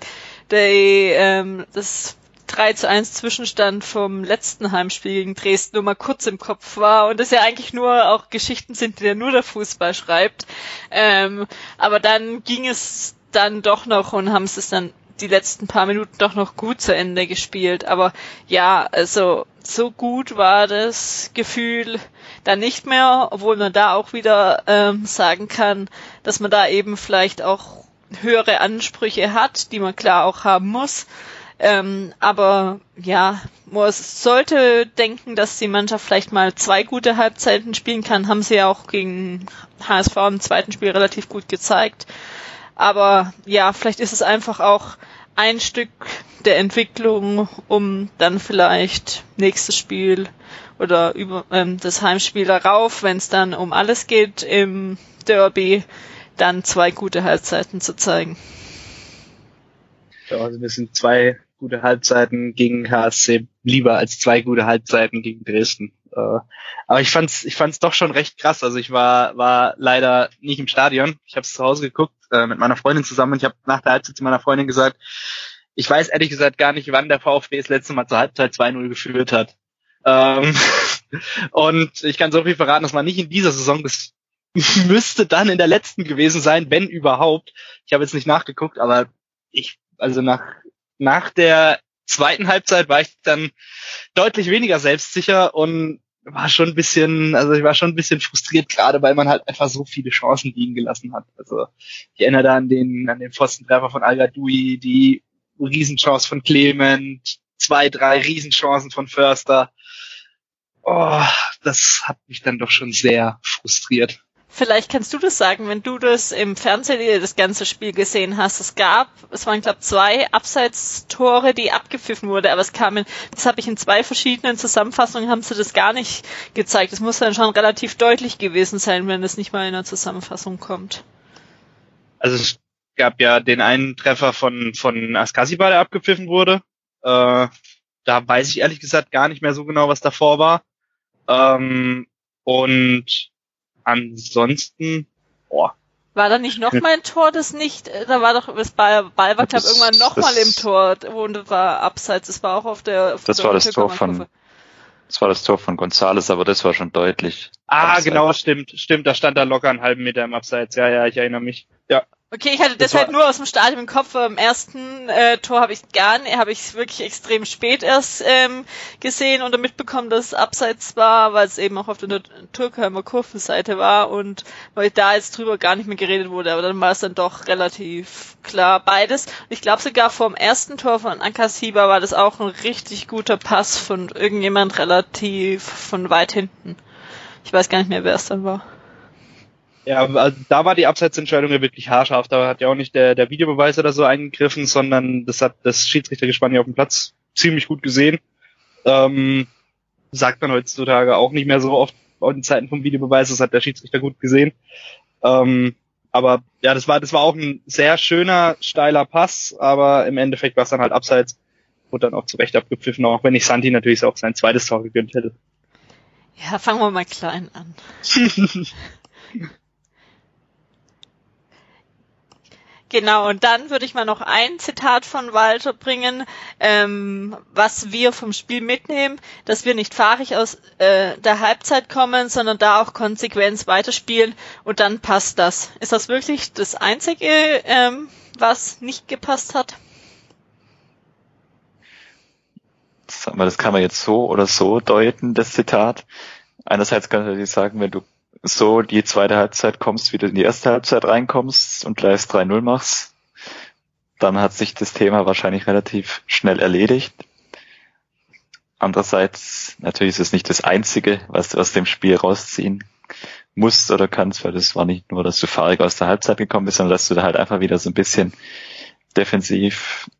der, ähm, das 3 zu 1 Zwischenstand vom letzten Heimspiel gegen Dresden nur mal kurz im Kopf war und das ja eigentlich nur auch Geschichten sind, die ja nur der Fußball schreibt. Ähm, aber dann ging es dann doch noch und haben es dann die letzten paar Minuten doch noch gut zu Ende gespielt. Aber ja, also so gut war das Gefühl dann nicht mehr, obwohl man da auch wieder ähm, sagen kann, dass man da eben vielleicht auch höhere Ansprüche hat, die man klar auch haben muss. Ähm, aber ja, man sollte denken, dass die Mannschaft vielleicht mal zwei gute Halbzeiten spielen kann. Haben sie ja auch gegen HSV im zweiten Spiel relativ gut gezeigt. Aber ja, vielleicht ist es einfach auch ein Stück der Entwicklung, um dann vielleicht nächstes Spiel oder über ähm, das Heimspiel darauf, wenn es dann um alles geht im Derby, dann zwei gute Halbzeiten zu zeigen. Ja, also wir sind zwei gute Halbzeiten gegen HSC lieber als zwei gute Halbzeiten gegen Dresden. Äh, aber ich fand's, ich fand's doch schon recht krass. Also ich war, war leider nicht im Stadion. Ich habe es zu Hause geguckt äh, mit meiner Freundin zusammen und ich habe nach der Halbzeit zu meiner Freundin gesagt, ich weiß ehrlich gesagt gar nicht, wann der VfB das letzte Mal zur Halbzeit 2-0 geführt hat. Ähm, und ich kann so viel verraten, dass man nicht in dieser Saison das müsste dann in der letzten gewesen sein, wenn überhaupt. Ich habe jetzt nicht nachgeguckt, aber ich, also nach nach der zweiten Halbzeit war ich dann deutlich weniger selbstsicher und war schon ein bisschen, also ich war schon ein bisschen frustriert, gerade weil man halt einfach so viele Chancen liegen gelassen hat. Also ich erinnere da an den, an den Pfostentreffer von al die Riesenchance von Clement, zwei, drei Riesenchancen von Förster. Oh, das hat mich dann doch schon sehr frustriert. Vielleicht kannst du das sagen, wenn du das im Fernsehen das ganze Spiel gesehen hast. Es gab, es waren glaube zwei Abseitstore, die abgepfiffen wurde, aber es kamen, das habe ich in zwei verschiedenen Zusammenfassungen haben sie das gar nicht gezeigt. Es muss dann schon relativ deutlich gewesen sein, wenn es nicht mal in einer Zusammenfassung kommt. Also es gab ja den einen Treffer von von Askasiba, der abgepfiffen wurde. Äh, da weiß ich ehrlich gesagt gar nicht mehr so genau, was davor war. Ähm, und ansonsten, boah. War da nicht noch mal ein Tor, das nicht, äh, da war doch, das Ball, Ball war glaub, irgendwann noch mal im Tor und war abseits, das war auch auf der, auf das der war das Tor von, das war das Tor von Gonzales, aber das war schon deutlich. Ah, abseits. genau, stimmt, stimmt, da stand da locker einen halben Meter im Abseits, ja, ja, ich erinnere mich, ja. Okay, ich hatte das, das halt nur aus dem Stadion im Kopf. Im ersten äh, Tor habe ich gar nicht, habe ich wirklich extrem spät erst ähm, gesehen und mitbekommen, dass es abseits war, weil es eben auch auf der Türkheimer Kurvenseite war und weil da jetzt drüber gar nicht mehr geredet wurde, aber dann war es dann doch relativ klar beides. Und ich glaube sogar vor dem ersten Tor von Ankasiba war das auch ein richtig guter Pass von irgendjemand relativ von weit hinten. Ich weiß gar nicht mehr, wer es dann war. Ja, also da war die Abseitsentscheidung ja wirklich haarscharf. Da hat ja auch nicht der, der Videobeweis oder so eingegriffen, sondern das hat das Schiedsrichtergespann hier auf dem Platz ziemlich gut gesehen. Ähm, sagt man heutzutage auch nicht mehr so oft in Zeiten vom Videobeweis, das hat der Schiedsrichter gut gesehen. Ähm, aber ja, das war, das war auch ein sehr schöner, steiler Pass, aber im Endeffekt war es dann halt abseits. wurde dann auch zu Recht abgepfiffen, auch wenn ich Santi natürlich auch sein zweites Tor gegönnt hätte. Ja, fangen wir mal klein an. Genau, und dann würde ich mal noch ein Zitat von Walter bringen, ähm, was wir vom Spiel mitnehmen, dass wir nicht fahrig aus äh, der Halbzeit kommen, sondern da auch konsequent weiterspielen und dann passt das. Ist das wirklich das Einzige, ähm, was nicht gepasst hat? Das kann man jetzt so oder so deuten, das Zitat. Einerseits kann ich natürlich sagen, wenn du so die zweite Halbzeit kommst, wie du in die erste Halbzeit reinkommst und gleich 3-0 machst, dann hat sich das Thema wahrscheinlich relativ schnell erledigt. Andererseits, natürlich ist es nicht das Einzige, was du aus dem Spiel rausziehen musst oder kannst, weil das war nicht nur, dass du fahrig aus der Halbzeit gekommen bist, sondern dass du da halt einfach wieder so ein bisschen defensiv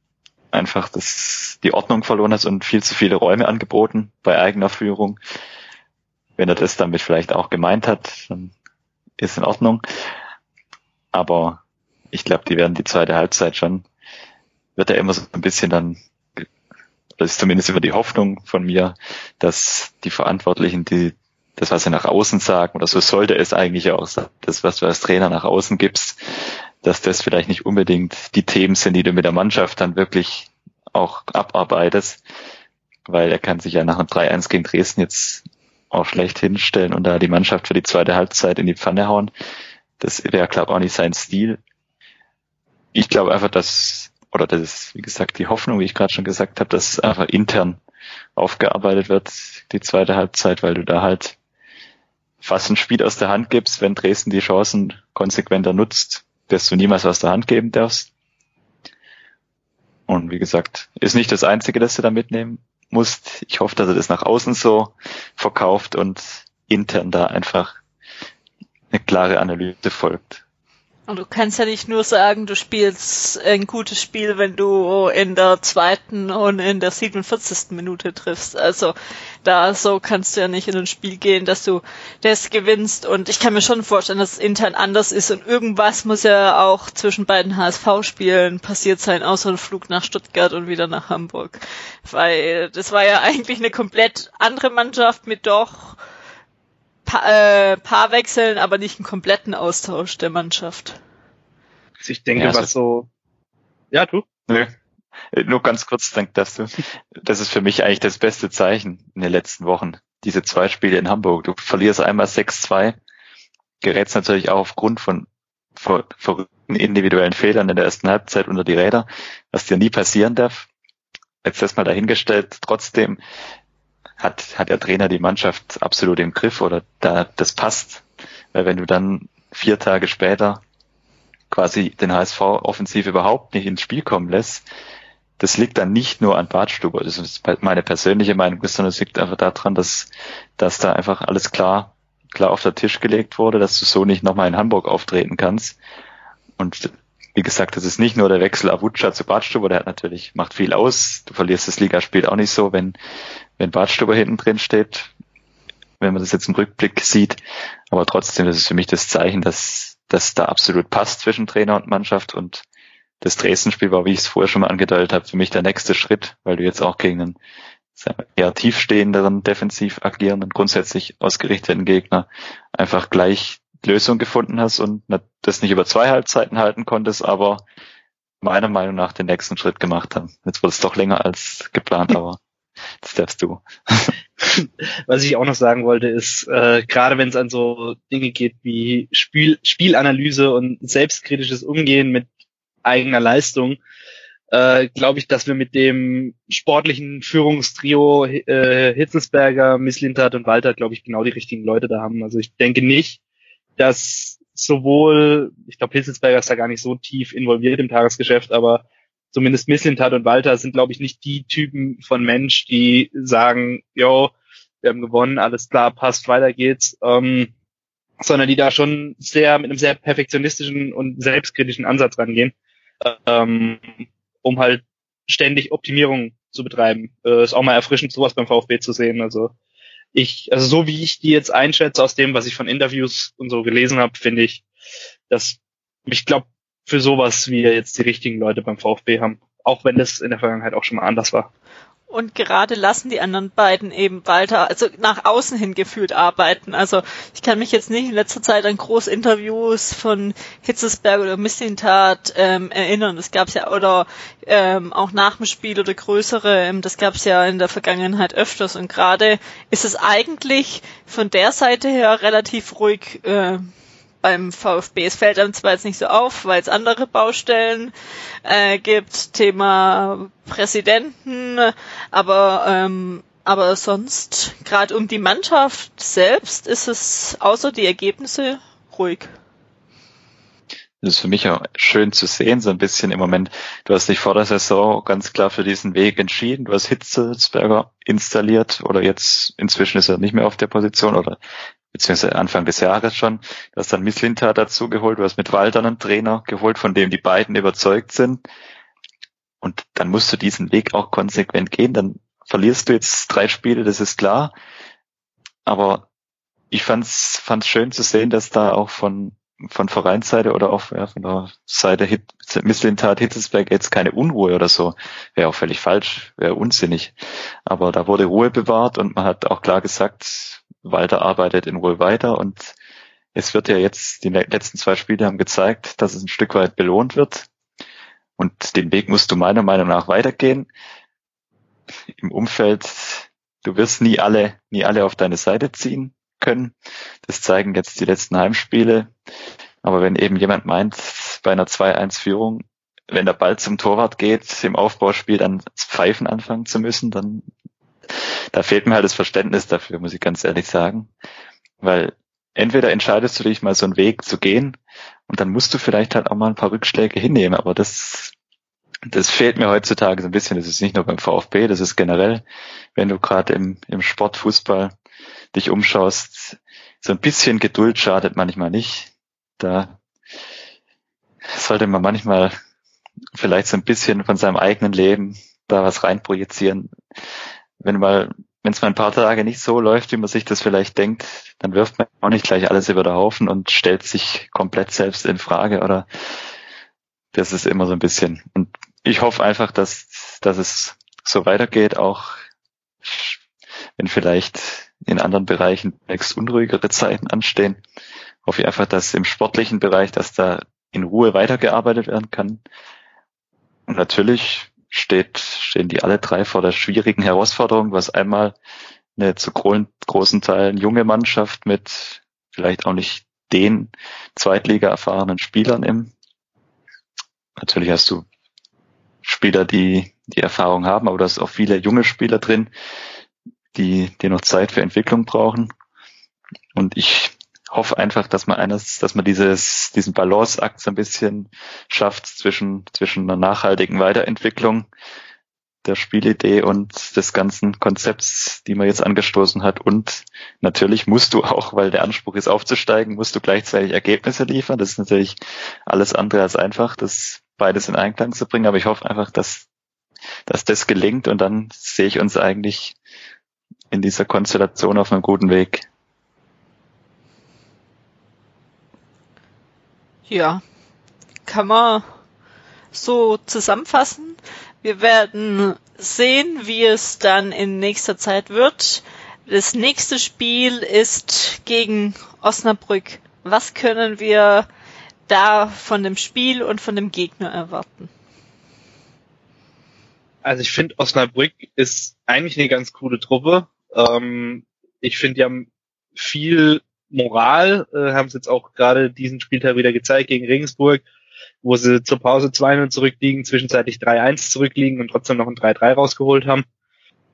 einfach das, die Ordnung verloren hast und viel zu viele Räume angeboten bei eigener Führung wenn er das damit vielleicht auch gemeint hat, dann ist in Ordnung. Aber ich glaube, die werden die zweite Halbzeit schon, wird er immer so ein bisschen dann, das ist zumindest immer die Hoffnung von mir, dass die Verantwortlichen, die das, was sie nach außen sagen, oder so sollte es eigentlich auch sein, das, was du als Trainer nach außen gibst, dass das vielleicht nicht unbedingt die Themen sind, die du mit der Mannschaft dann wirklich auch abarbeitest, weil er kann sich ja nach einem 3-1 gegen Dresden jetzt auch schlecht hinstellen und da die Mannschaft für die zweite Halbzeit in die Pfanne hauen. Das wäre, glaube ich, auch nicht sein Stil. Ich glaube einfach, dass, oder das ist, wie gesagt, die Hoffnung, wie ich gerade schon gesagt habe, dass einfach intern aufgearbeitet wird, die zweite Halbzeit, weil du da halt fast ein Spiel aus der Hand gibst, wenn Dresden die Chancen konsequenter nutzt, dass du niemals aus der Hand geben darfst. Und wie gesagt, ist nicht das Einzige, das du da mitnehmen musst. Ich hoffe, dass er das nach außen so verkauft und intern da einfach eine klare Analyse folgt. Und du kannst ja nicht nur sagen, du spielst ein gutes Spiel, wenn du in der zweiten und in der 47. Minute triffst. Also da so kannst du ja nicht in ein Spiel gehen, dass du das gewinnst. Und ich kann mir schon vorstellen, dass es intern anders ist. Und irgendwas muss ja auch zwischen beiden HSV-Spielen passiert sein, außer ein Flug nach Stuttgart und wieder nach Hamburg. Weil das war ja eigentlich eine komplett andere Mannschaft mit doch pa äh, paar Wechseln, aber nicht einen kompletten Austausch der Mannschaft. Also ich denke, ja, also was so. Ja, du? Nö. Nur ganz kurz, dass du, das ist für mich eigentlich das beste Zeichen in den letzten Wochen. Diese zwei Spiele in Hamburg. Du verlierst einmal 6-2, gerätst natürlich auch aufgrund von ver verrückten individuellen Fehlern in der ersten Halbzeit unter die Räder, was dir nie passieren darf. Jetzt das mal dahingestellt. Trotzdem hat, hat der Trainer die Mannschaft absolut im Griff oder da, das passt. Weil wenn du dann vier Tage später quasi den HSV offensiv überhaupt nicht ins Spiel kommen lässt, das liegt dann nicht nur an Bartstuber, das ist meine persönliche Meinung, sondern es liegt einfach daran, dass, dass da einfach alles klar, klar auf den Tisch gelegt wurde, dass du so nicht nochmal in Hamburg auftreten kannst. Und wie gesagt, das ist nicht nur der Wechsel Avucha zu Bartstuber, der hat natürlich, macht viel aus. Du verlierst das Ligaspiel auch nicht so, wenn, wenn Bartstuber hinten drin steht, wenn man das jetzt im Rückblick sieht. Aber trotzdem, das ist für mich das Zeichen, dass das da absolut passt zwischen Trainer und Mannschaft und das Dresden-Spiel war, wie ich es vorher schon mal angedeutet habe, für mich der nächste Schritt, weil du jetzt auch gegen einen eher tiefstehenderen, defensiv agierenden, grundsätzlich ausgerichteten Gegner einfach gleich Lösung gefunden hast und das nicht über zwei Halbzeiten halten konntest, aber meiner Meinung nach den nächsten Schritt gemacht haben. Jetzt wurde es doch länger als geplant, aber das darfst du. Was ich auch noch sagen wollte, ist, äh, gerade wenn es an so Dinge geht wie Spiel, Spielanalyse und selbstkritisches Umgehen mit eigener Leistung, äh, glaube ich, dass wir mit dem sportlichen Führungstrio äh, Hitzelsberger, Misslintat und Walter, glaube ich, genau die richtigen Leute da haben. Also ich denke nicht, dass sowohl, ich glaube, Hitzelsberger ist da gar nicht so tief involviert im Tagesgeschäft, aber zumindest Misslintat und Walter sind, glaube ich, nicht die Typen von Mensch, die sagen, yo, wir haben gewonnen, alles klar, passt, weiter geht's, ähm, sondern die da schon sehr mit einem sehr perfektionistischen und selbstkritischen Ansatz rangehen, ähm, um halt ständig Optimierung zu betreiben. Äh, ist auch mal erfrischend, sowas beim VfB zu sehen. Also ich, also so wie ich die jetzt einschätze aus dem, was ich von Interviews und so gelesen habe, finde ich, dass ich glaube, für sowas wir jetzt die richtigen Leute beim VfB haben. Auch wenn das in der Vergangenheit auch schon mal anders war. Und gerade lassen die anderen beiden eben weiter, also nach außen hin gefühlt arbeiten. Also ich kann mich jetzt nicht in letzter Zeit an Großinterviews von Hitzesberg oder Missintat ähm, erinnern. Das gab's ja, oder ähm, auch nach dem Spiel oder größere, ähm, das gab's ja in der Vergangenheit öfters. Und gerade ist es eigentlich von der Seite her relativ ruhig. Äh, beim VfB. Es fällt einem zwar jetzt nicht so auf, weil es andere Baustellen äh, gibt, Thema Präsidenten, aber ähm, aber sonst, gerade um die Mannschaft selbst, ist es außer die Ergebnisse ruhig. Das ist für mich auch schön zu sehen, so ein bisschen im Moment. Du hast dich vor der Saison ganz klar für diesen Weg entschieden. Du hast Hitzelsberger installiert oder jetzt inzwischen ist er nicht mehr auf der Position oder beziehungsweise Anfang des Jahres schon. Du hast dann Misslinta dazu geholt, du hast mit Walter einen Trainer geholt, von dem die beiden überzeugt sind. Und dann musst du diesen Weg auch konsequent gehen. Dann verlierst du jetzt drei Spiele, das ist klar. Aber ich fand's, fand's schön zu sehen, dass da auch von, von Vereinsseite oder auch ja, von der Seite Hit, Misslintat Hitzesberg jetzt keine Unruhe oder so. Wäre auch völlig falsch, wäre unsinnig. Aber da wurde Ruhe bewahrt und man hat auch klar gesagt, Walter arbeitet in Ruhe weiter und es wird ja jetzt, die letzten zwei Spiele haben gezeigt, dass es ein Stück weit belohnt wird. Und den Weg musst du meiner Meinung nach weitergehen. Im Umfeld, du wirst nie alle, nie alle auf deine Seite ziehen können. Das zeigen jetzt die letzten Heimspiele. Aber wenn eben jemand meint, bei einer 2-1-Führung, wenn der Ball zum Torwart geht, im Aufbauspiel dann Pfeifen anfangen zu müssen, dann da fehlt mir halt das Verständnis dafür, muss ich ganz ehrlich sagen. Weil entweder entscheidest du dich mal so einen Weg zu gehen und dann musst du vielleicht halt auch mal ein paar Rückschläge hinnehmen, aber das, das fehlt mir heutzutage so ein bisschen. Das ist nicht nur beim VfB, das ist generell, wenn du gerade im, im Sportfußball dich umschaust, so ein bisschen Geduld schadet manchmal nicht. Da sollte man manchmal vielleicht so ein bisschen von seinem eigenen Leben da was reinprojizieren wenn mal, wenn es mal ein paar Tage nicht so läuft, wie man sich das vielleicht denkt, dann wirft man auch nicht gleich alles über den Haufen und stellt sich komplett selbst in Frage oder das ist immer so ein bisschen. Und ich hoffe einfach, dass, dass es so weitergeht, auch wenn vielleicht in anderen Bereichen nächst unruhigere Zeiten anstehen, hoffe ich einfach, dass im sportlichen Bereich, dass da in Ruhe weitergearbeitet werden kann. Und natürlich steht, stehen die alle drei vor der schwierigen Herausforderung, was einmal eine zu großen Teilen junge Mannschaft mit vielleicht auch nicht den Zweitliga erfahrenen Spielern im. Natürlich hast du Spieler, die die Erfahrung haben, aber da ist auch viele junge Spieler drin, die, die noch Zeit für Entwicklung brauchen. Und ich hoffe einfach, dass man eines, dass man dieses, diesen Balanceakt so ein bisschen schafft zwischen, zwischen einer nachhaltigen Weiterentwicklung der Spielidee und des ganzen Konzepts, die man jetzt angestoßen hat. Und natürlich musst du auch, weil der Anspruch ist aufzusteigen, musst du gleichzeitig Ergebnisse liefern. Das ist natürlich alles andere als einfach, das beides in Einklang zu bringen. Aber ich hoffe einfach, dass, dass das gelingt und dann sehe ich uns eigentlich in dieser Konstellation auf einem guten Weg. Ja, kann man so zusammenfassen. Wir werden sehen, wie es dann in nächster Zeit wird. Das nächste Spiel ist gegen Osnabrück. Was können wir da von dem Spiel und von dem Gegner erwarten? Also ich finde, Osnabrück ist eigentlich eine ganz coole Truppe. Ähm, ich finde, die haben viel Moral, äh, haben es jetzt auch gerade diesen Spieltag wieder gezeigt gegen Regensburg, wo sie zur Pause 2-0 zurückliegen, zwischenzeitlich 3-1 zurückliegen und trotzdem noch ein 3-3 rausgeholt haben.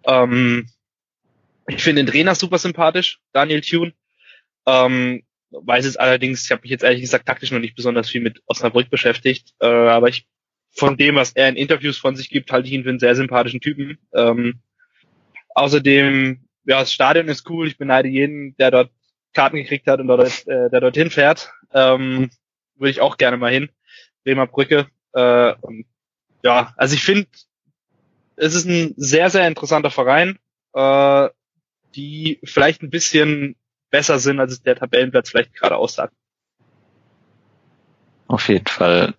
Ähm, ich finde den Trainer super sympathisch, Daniel Thune. Ähm, weiß es allerdings, ich habe mich jetzt ehrlich gesagt taktisch noch nicht besonders viel mit Osnabrück beschäftigt, äh, aber ich von dem, was er in Interviews von sich gibt, halte ich ihn für einen sehr sympathischen Typen. Ähm, außerdem, ja, das Stadion ist cool. Ich beneide jeden, der dort Karten gekriegt hat und dort, äh, der dorthin fährt, ähm, würde ich auch gerne mal hin. Bremer Brücke. Äh, und ja, also ich finde, es ist ein sehr, sehr interessanter Verein, äh, die vielleicht ein bisschen besser sind, als es der Tabellenplatz vielleicht gerade aussagt. Auf jeden Fall.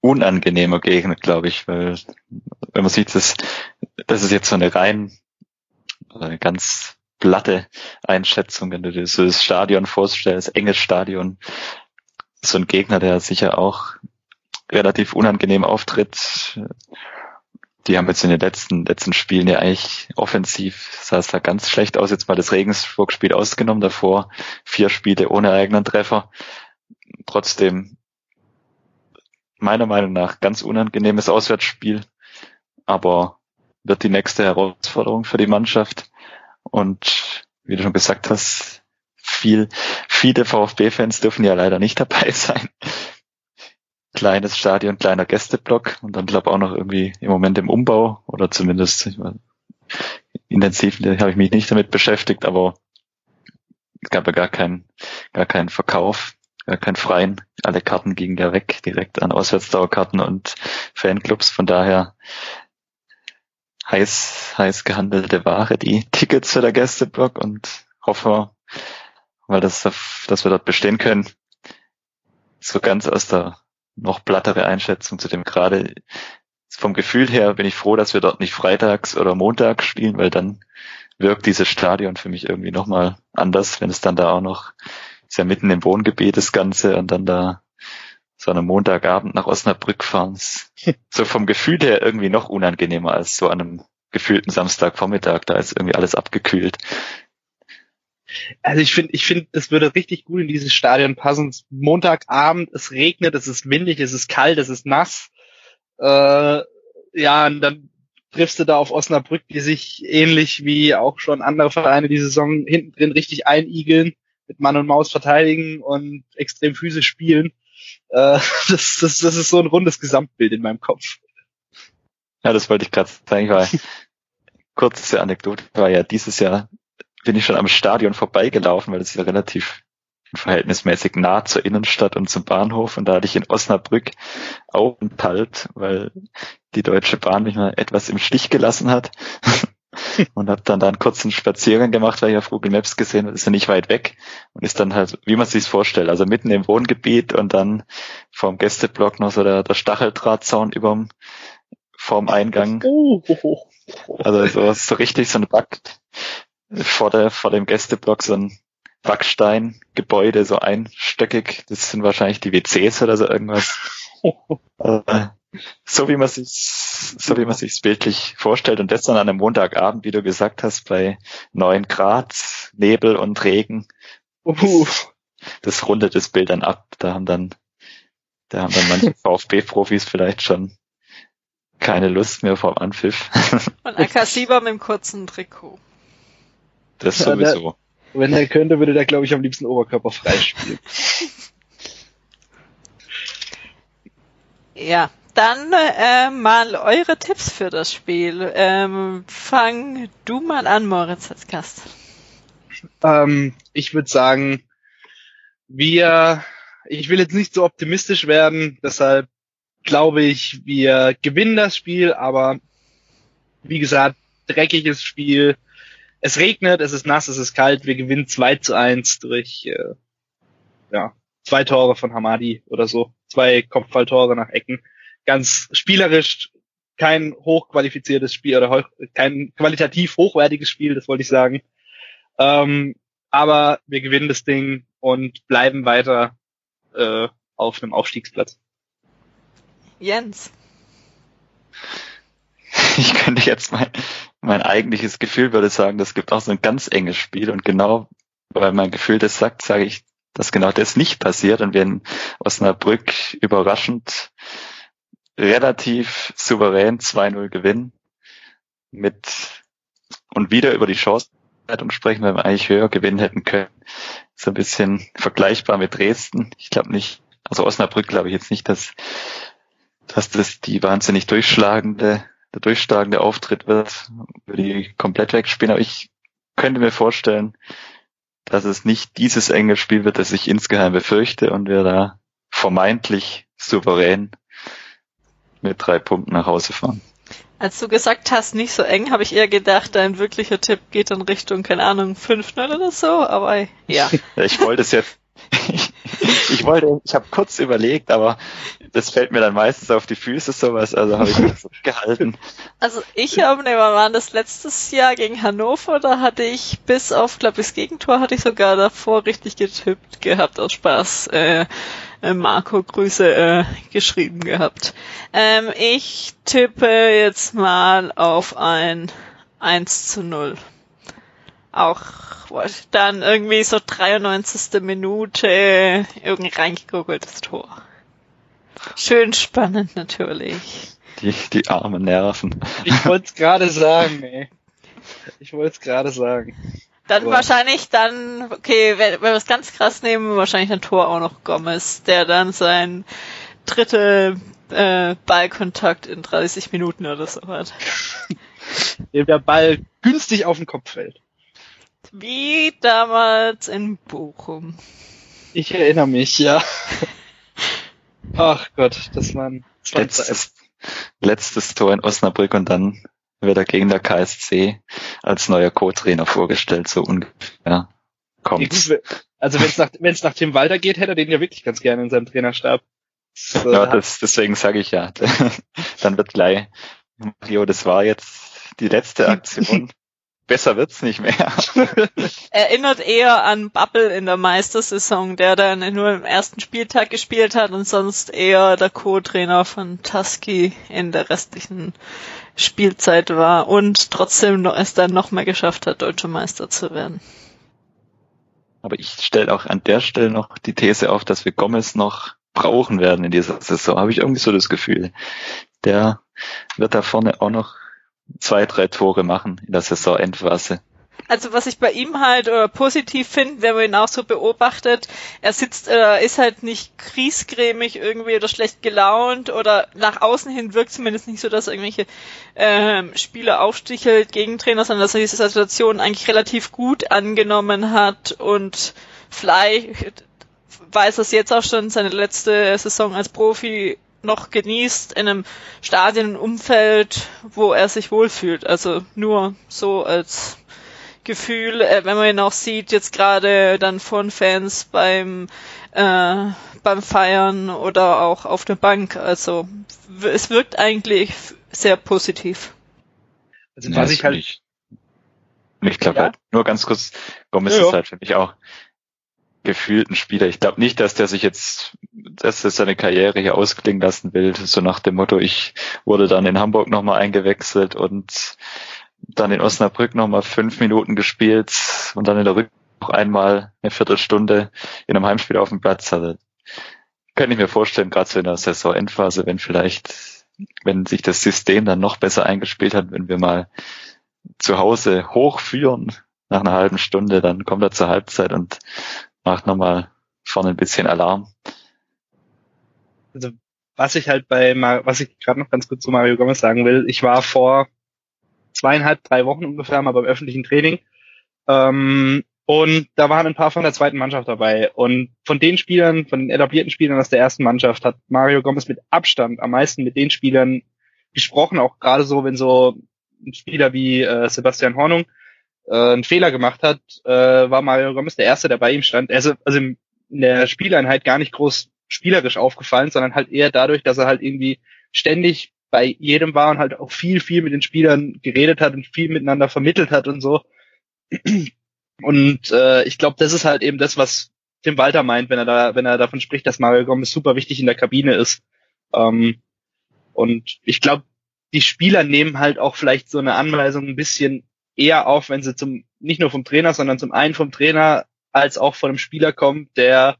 unangenehmer Gegner, glaube ich, weil wenn man sieht, dass das ist jetzt so eine rein eine ganz platte Einschätzung, wenn du dir so das Stadion vorstellst, enges Stadion, so ein Gegner, der sicher auch relativ unangenehm auftritt. Die haben jetzt in den letzten, letzten Spielen ja eigentlich offensiv, sah es da ganz schlecht aus, jetzt mal das Regensburg-Spiel ausgenommen, davor vier Spiele ohne eigenen Treffer. Trotzdem meiner Meinung nach ganz unangenehmes Auswärtsspiel, aber wird die nächste Herausforderung für die Mannschaft. Und wie du schon gesagt hast, viel, viele VfB-Fans dürfen ja leider nicht dabei sein. Kleines Stadion, kleiner Gästeblock und dann glaube auch noch irgendwie im Moment im Umbau oder zumindest meine, intensiv habe ich mich nicht damit beschäftigt, aber es gab ja gar keinen, gar keinen Verkauf, gar keinen freien. Alle Karten gingen ja weg direkt an Auswärtsdauerkarten und Fanclubs. Von daher heiß, heiß gehandelte Ware, die Tickets für der Gästeblock und hoffe, weil das, dass wir dort bestehen können. So ganz aus der noch plattere Einschätzung zu dem gerade vom Gefühl her bin ich froh, dass wir dort nicht freitags oder montags spielen, weil dann wirkt dieses Stadion für mich irgendwie nochmal anders, wenn es dann da auch noch, ist ja mitten im Wohngebiet das Ganze und dann da so einem Montagabend nach Osnabrück fahren, so vom Gefühl her irgendwie noch unangenehmer als so an einem gefühlten Samstagvormittag. Da ist irgendwie alles abgekühlt. Also ich finde, ich finde, das würde richtig gut in dieses Stadion passen. Montagabend, es regnet, es ist windig, es ist kalt, es ist nass. Äh, ja, und dann triffst du da auf Osnabrück, die sich ähnlich wie auch schon andere Vereine die Saison hinten drin richtig einigeln, mit Mann und Maus verteidigen und extrem physisch spielen. Äh, das, das, das ist so ein rundes Gesamtbild in meinem Kopf. Ja, das wollte ich gerade sagen. Ich war, kurze Anekdote, war ja dieses Jahr, bin ich schon am Stadion vorbeigelaufen, weil es ist ja relativ verhältnismäßig nah zur Innenstadt und zum Bahnhof und da hatte ich in Osnabrück Aufenthalt, weil die Deutsche Bahn mich mal etwas im Stich gelassen hat und habe dann da einen kurzen Spaziergang gemacht, weil ich auf Google Maps gesehen habe, ist ja nicht weit weg und ist dann halt, wie man sich vorstellt, also mitten im Wohngebiet und dann vom Gästeblock noch so der, der Stacheldrahtzaun überm vorm Eingang. Oh, oh, oh, also so, so richtig so ein Back vor der vor dem Gästeblock so ein Backsteingebäude, so einstöckig. Das sind wahrscheinlich die WCs oder so irgendwas. äh, so wie man sich so wie man sich's bildlich vorstellt und das dann an einem Montagabend, wie du gesagt hast, bei neun Grad, Nebel und Regen. Uh. Das rundet das Bild dann ab. Da haben dann da haben dann manche VfB-Profis vielleicht schon keine Lust mehr vom Anpfiff. Und Akasiba mit dem kurzen Trikot. Das sowieso. Ja, der, wenn er könnte, würde der, glaube ich, am liebsten Oberkörper frei spielen. ja, dann äh, mal eure Tipps für das Spiel. Ähm, fang du mal an, Moritz, als Gast. Ähm, ich würde sagen, wir, ich will jetzt nicht so optimistisch werden, deshalb glaube ich, wir gewinnen das Spiel, aber wie gesagt, dreckiges Spiel. Es regnet, es ist nass, es ist kalt. Wir gewinnen 2 zu 1 durch äh, ja, zwei Tore von Hamadi oder so. Zwei Kopfballtore nach Ecken. Ganz spielerisch, kein hochqualifiziertes Spiel oder kein qualitativ hochwertiges Spiel, das wollte ich sagen. Ähm, aber wir gewinnen das Ding und bleiben weiter äh, auf einem Aufstiegsplatz. Jens. Ich könnte jetzt mein, mein eigentliches Gefühl würde sagen, das gibt auch so ein ganz enges Spiel und genau, weil mein Gefühl das sagt, sage ich, dass genau das nicht passiert und wir in Osnabrück überraschend relativ souverän 2-0 gewinnen mit und wieder über die Chancenleitung sprechen, weil wir eigentlich höher gewinnen hätten können. So ein bisschen vergleichbar mit Dresden. Ich glaube nicht, also Osnabrück glaube ich jetzt nicht, dass dass das die wahnsinnig durchschlagende, der durchschlagende Auftritt wird, würde die komplett wegspielen. Aber ich könnte mir vorstellen, dass es nicht dieses enge Spiel wird, das ich insgeheim befürchte und wir da vermeintlich souverän mit drei Punkten nach Hause fahren. Als du gesagt hast, nicht so eng, habe ich eher gedacht, dein wirklicher Tipp geht in Richtung, keine Ahnung, 5-0 oder so, aber ja. ich wollte es jetzt, ich, ich wollte, ich habe kurz überlegt, aber das fällt mir dann meistens auf die Füße sowas, also habe ich das gehalten. Also ich habe, ne, wir waren das letztes Jahr gegen Hannover, da hatte ich bis auf, glaube ich, das Gegentor hatte ich sogar davor richtig getippt gehabt aus Spaß. Äh, äh, Marco Grüße äh, geschrieben gehabt. Ähm, ich tippe jetzt mal auf ein 1 zu 0. Auch dann irgendwie so 93. Minute irgendwie reingegoogeltes Tor. Schön spannend natürlich. Die, die armen Nerven. Ich wollte es gerade sagen, ey. Ich wollte es gerade sagen. Dann Aber wahrscheinlich dann, okay, wenn, wenn wir es ganz krass nehmen, wahrscheinlich ein Tor auch noch Gomez, der dann sein dritte äh, Ballkontakt in 30 Minuten oder so hat. Dem der Ball günstig auf den Kopf fällt. Wie damals in Bochum. Ich erinnere mich, ja. Ach Gott, das war ein letztes, letztes Tor in Osnabrück und dann wird er gegen der KSC als neuer Co-Trainer vorgestellt, so ungefähr. Kommt. Also wenn es nach, wenn's nach Tim Walter geht, hätte er den ja wirklich ganz gerne in seinem Trainerstab. So, ja, das, deswegen sage ich ja. dann wird gleich, Mario, das war jetzt die letzte Aktion. Besser wird's nicht mehr. Erinnert eher an Bubble in der Meistersaison, der dann nur im ersten Spieltag gespielt hat und sonst eher der Co-Trainer von Tusky in der restlichen Spielzeit war und trotzdem noch, es dann noch mehr geschafft hat, deutscher Meister zu werden. Aber ich stelle auch an der Stelle noch die These auf, dass wir Gomez noch brauchen werden in dieser Saison. Habe ich irgendwie so das Gefühl. Der wird da vorne auch noch zwei, drei Tore machen in der Saisonendphase. Also was ich bei ihm halt äh, positiv finde, wenn man ihn auch so beobachtet, er sitzt, äh, ist halt nicht kriesgrämig irgendwie oder schlecht gelaunt oder nach außen hin wirkt zumindest nicht so, dass irgendwelche äh, Spieler aufstichelt gegen Trainer, sondern dass er diese Situation eigentlich relativ gut angenommen hat und vielleicht weiß es jetzt auch schon seine letzte Saison als Profi noch genießt in einem Stadionumfeld, wo er sich wohlfühlt. Also nur so als Gefühl, äh, wenn man ihn auch sieht, jetzt gerade dann von Fans beim äh, beim Feiern oder auch auf der Bank. Also es wirkt eigentlich sehr positiv. Also was ja, ich halt ich, ich glaube ja? halt, nur ganz kurz, Gomez ja, ist halt für mich auch gefühlt ein Spieler. Ich glaube nicht, dass der sich jetzt, dass er seine Karriere hier ausklingen lassen will, so nach dem Motto, ich wurde dann in Hamburg nochmal eingewechselt und dann in Osnabrück nochmal fünf Minuten gespielt und dann in der Rück noch einmal eine Viertelstunde in einem Heimspiel auf dem Platz hatte. Kann ich mir vorstellen, gerade so in der Saisonendphase, wenn vielleicht, wenn sich das System dann noch besser eingespielt hat, wenn wir mal zu Hause hochführen nach einer halben Stunde, dann kommt er zur Halbzeit und macht nochmal vorne ein bisschen Alarm. Also was ich halt bei, was ich gerade noch ganz kurz zu Mario Gomez sagen will, ich war vor zweieinhalb, drei Wochen ungefähr mal beim öffentlichen Training. Ähm, und da waren ein paar von der zweiten Mannschaft dabei. Und von den Spielern, von den etablierten Spielern aus der ersten Mannschaft hat Mario Gomez mit Abstand am meisten mit den Spielern gesprochen, auch gerade so, wenn so ein Spieler wie äh, Sebastian Hornung äh, einen Fehler gemacht hat, äh, war Mario Gomez der Erste, der bei ihm stand. Also, also in der Spieleinheit gar nicht groß spielerisch aufgefallen, sondern halt eher dadurch, dass er halt irgendwie ständig bei jedem war und halt auch viel, viel mit den Spielern geredet hat und viel miteinander vermittelt hat und so. Und äh, ich glaube, das ist halt eben das, was Tim Walter meint, wenn er da, wenn er davon spricht, dass Mario Gomez super wichtig in der Kabine ist. Ähm, und ich glaube, die Spieler nehmen halt auch vielleicht so eine Anweisung ein bisschen eher auf, wenn sie zum nicht nur vom Trainer, sondern zum einen vom Trainer als auch von einem Spieler kommt, der,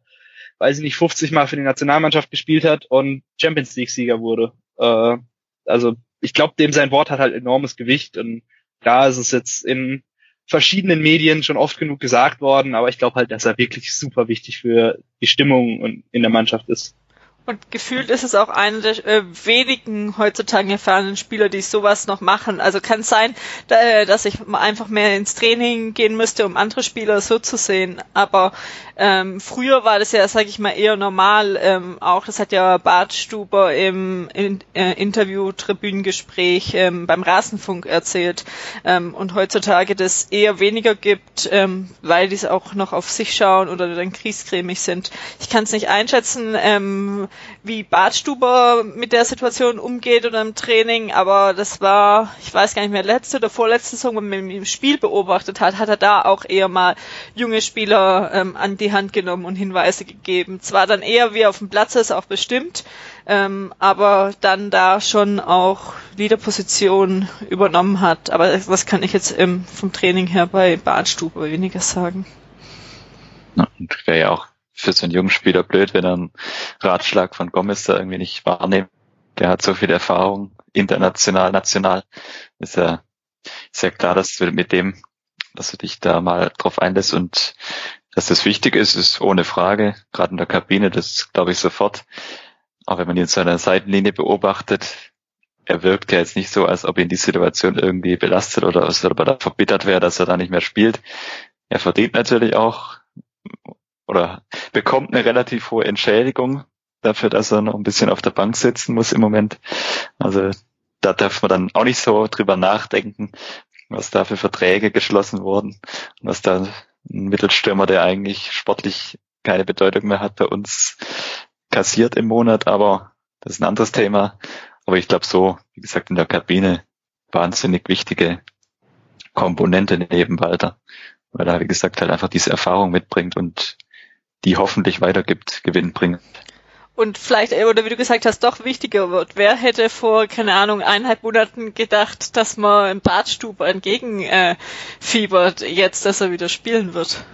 weiß ich nicht, 50 Mal für die Nationalmannschaft gespielt hat und Champions League Sieger wurde. Äh, also ich glaube, dem sein Wort hat halt enormes Gewicht und da ist es jetzt in verschiedenen Medien schon oft genug gesagt worden, aber ich glaube halt, dass er wirklich super wichtig für die Stimmung in der Mannschaft ist. Und gefühlt ist es auch einer der äh, wenigen heutzutage erfahrenen Spieler, die sowas noch machen. Also kann es sein, da, äh, dass ich einfach mehr ins Training gehen müsste, um andere Spieler so zu sehen. Aber ähm, früher war das ja, sage ich mal, eher normal. Ähm, auch das hat ja Bart Stuber im in, äh, Interview-Tribünengespräch ähm, beim Rasenfunk erzählt. Ähm, und heutzutage das eher weniger gibt, ähm, weil die auch noch auf sich schauen oder dann kriescremig sind. Ich kann es nicht einschätzen. Ähm, wie Bartstuber mit der Situation umgeht oder im Training, aber das war, ich weiß gar nicht mehr, letzte oder vorletzte Saison, wenn man im Spiel beobachtet hat, hat er da auch eher mal junge Spieler ähm, an die Hand genommen und Hinweise gegeben. Zwar dann eher wie auf dem Platz ist auch bestimmt, ähm, aber dann da schon auch Leaderposition übernommen hat. Aber das kann ich jetzt ähm, vom Training her bei Bartstuber weniger sagen. Ja, und wäre ja auch für so einen jungen Spieler blöd, wenn er einen Ratschlag von Gomez da irgendwie nicht wahrnimmt. Der hat so viel Erfahrung, international, national. Ist ja, ist ja klar, dass du mit dem, dass du dich da mal drauf einlässt und dass das wichtig ist, ist ohne Frage. Gerade in der Kabine, das glaube ich sofort. Auch wenn man ihn zu einer Seitenlinie beobachtet, er wirkt ja jetzt nicht so, als ob ihn die Situation irgendwie belastet oder als ob er da verbittert wäre, dass er da nicht mehr spielt. Er verdient natürlich auch oder bekommt eine relativ hohe Entschädigung dafür, dass er noch ein bisschen auf der Bank sitzen muss im Moment. Also da darf man dann auch nicht so drüber nachdenken, was da für Verträge geschlossen wurden und was da ein Mittelstürmer, der eigentlich sportlich keine Bedeutung mehr hat, bei uns kassiert im Monat, aber das ist ein anderes Thema. Aber ich glaube so, wie gesagt, in der Kabine wahnsinnig wichtige Komponente neben Walter, weil er, wie gesagt, halt einfach diese Erfahrung mitbringt und die hoffentlich weitergibt, Gewinn bringt. Und vielleicht, äh, oder wie du gesagt hast, doch wichtiger wird. Wer hätte vor, keine Ahnung, eineinhalb Monaten gedacht, dass man im Badstub entgegenfiebert, äh, jetzt, dass er wieder spielen wird?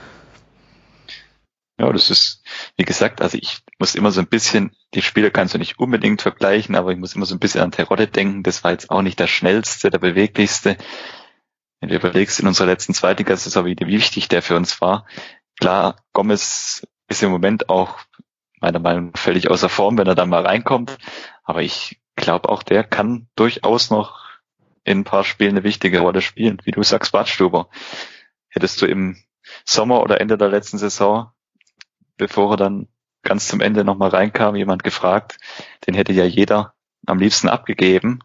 Ja, das ist, wie gesagt, also ich muss immer so ein bisschen, die Spieler kannst du nicht unbedingt vergleichen, aber ich muss immer so ein bisschen an Terodde denken. Das war jetzt auch nicht der schnellste, der beweglichste. Wenn du überlegst, in unserer letzten Zweitliga-Saison, wie wichtig der für uns war. Klar, Gomez ist im Moment auch meiner Meinung nach völlig außer Form, wenn er dann mal reinkommt. Aber ich glaube auch, der kann durchaus noch in ein paar Spielen eine wichtige Rolle spielen. Wie du sagst, Badstuber. Hättest du im Sommer oder Ende der letzten Saison, bevor er dann ganz zum Ende nochmal reinkam, jemand gefragt, den hätte ja jeder am liebsten abgegeben.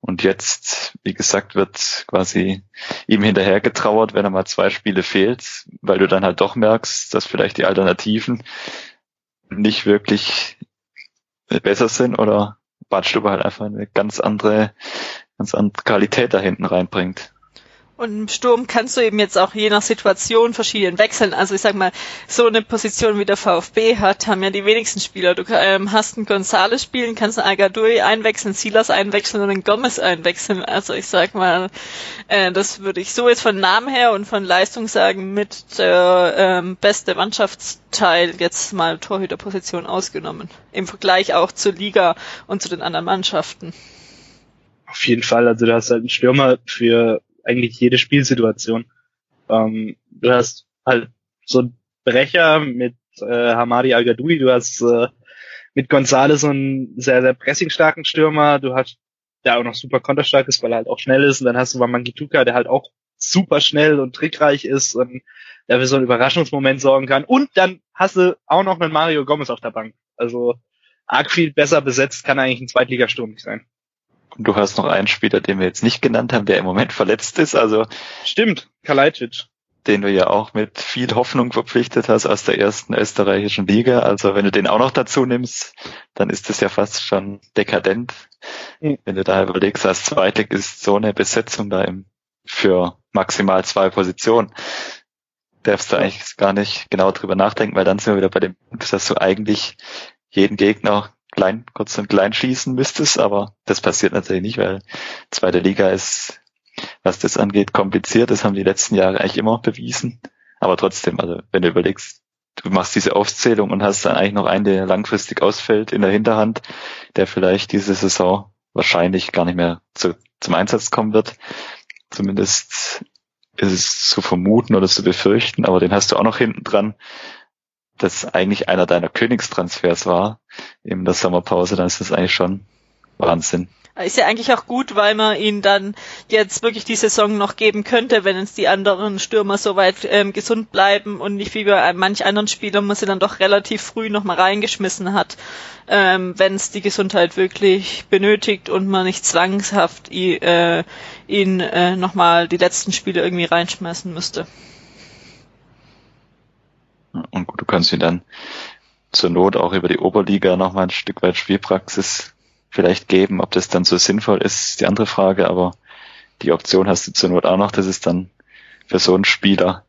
Und jetzt, wie gesagt, wird quasi ihm hinterher getrauert, wenn er mal zwei Spiele fehlt, weil du dann halt doch merkst, dass vielleicht die Alternativen nicht wirklich besser sind oder Badstuber halt einfach eine ganz andere, ganz andere Qualität da hinten reinbringt. Und im Sturm kannst du eben jetzt auch je nach Situation verschieden wechseln. Also ich sag mal, so eine Position wie der VfB hat, haben ja die wenigsten Spieler. Du ähm, hast einen Gonzales spielen, kannst einen Agadui einwechseln, Silas einwechseln und einen Gomez einwechseln. Also ich sag mal, äh, das würde ich so jetzt von Namen her und von Leistung sagen, mit der ähm, beste Mannschaftsteil jetzt mal Torhüterposition ausgenommen. Im Vergleich auch zur Liga und zu den anderen Mannschaften. Auf jeden Fall, also du hast halt einen Stürmer für eigentlich jede Spielsituation. Ähm, du hast halt so einen Brecher mit äh, Hamadi al -Gadoui, du hast äh, mit Gonzales so einen sehr, sehr pressingstarken Stürmer, du hast der auch noch super konterstark ist, weil er halt auch schnell ist und dann hast du Wamangituka, der halt auch super schnell und trickreich ist und der für so einen Überraschungsmoment sorgen kann und dann hast du auch noch einen Mario Gomez auf der Bank. Also arg viel besser besetzt kann eigentlich ein Zweitligasturm nicht sein. Und du hast noch einen Spieler, den wir jetzt nicht genannt haben, der im Moment verletzt ist. Also stimmt, Kalajdzic. Den du ja auch mit viel Hoffnung verpflichtet hast aus der ersten österreichischen Liga. Also wenn du den auch noch dazu nimmst, dann ist das ja fast schon dekadent. Mhm. Wenn du da überlegst, als Zweitlig ist so eine Besetzung da im, für maximal zwei Positionen. Darfst du eigentlich gar nicht genau drüber nachdenken, weil dann sind wir wieder bei dem Punkt, dass du eigentlich jeden Gegner klein, kurz und klein schießen müsstest, aber das passiert natürlich nicht, weil zweite Liga ist, was das angeht, kompliziert. Das haben die letzten Jahre eigentlich immer bewiesen. Aber trotzdem, also wenn du überlegst, du machst diese Aufzählung und hast dann eigentlich noch einen, der langfristig ausfällt in der Hinterhand, der vielleicht diese Saison wahrscheinlich gar nicht mehr zu, zum Einsatz kommen wird. Zumindest ist es zu vermuten oder zu befürchten, aber den hast du auch noch hinten dran das eigentlich einer deiner Königstransfers war in der Sommerpause, dann ist das eigentlich schon Wahnsinn. Ist ja eigentlich auch gut, weil man ihn dann jetzt wirklich die Saison noch geben könnte, wenn es die anderen Stürmer soweit ähm, gesund bleiben und nicht wie bei manch anderen Spielern man sie dann doch relativ früh nochmal reingeschmissen hat, ähm, wenn es die Gesundheit wirklich benötigt und man nicht zwangshaft äh, ihn äh, nochmal die letzten Spiele irgendwie reinschmeißen müsste. Und gut, du kannst ihn dann zur Not auch über die Oberliga nochmal ein Stück weit Spielpraxis vielleicht geben. Ob das dann so sinnvoll ist, ist die andere Frage, aber die Option hast du zur Not auch noch. Das ist dann für so einen Spieler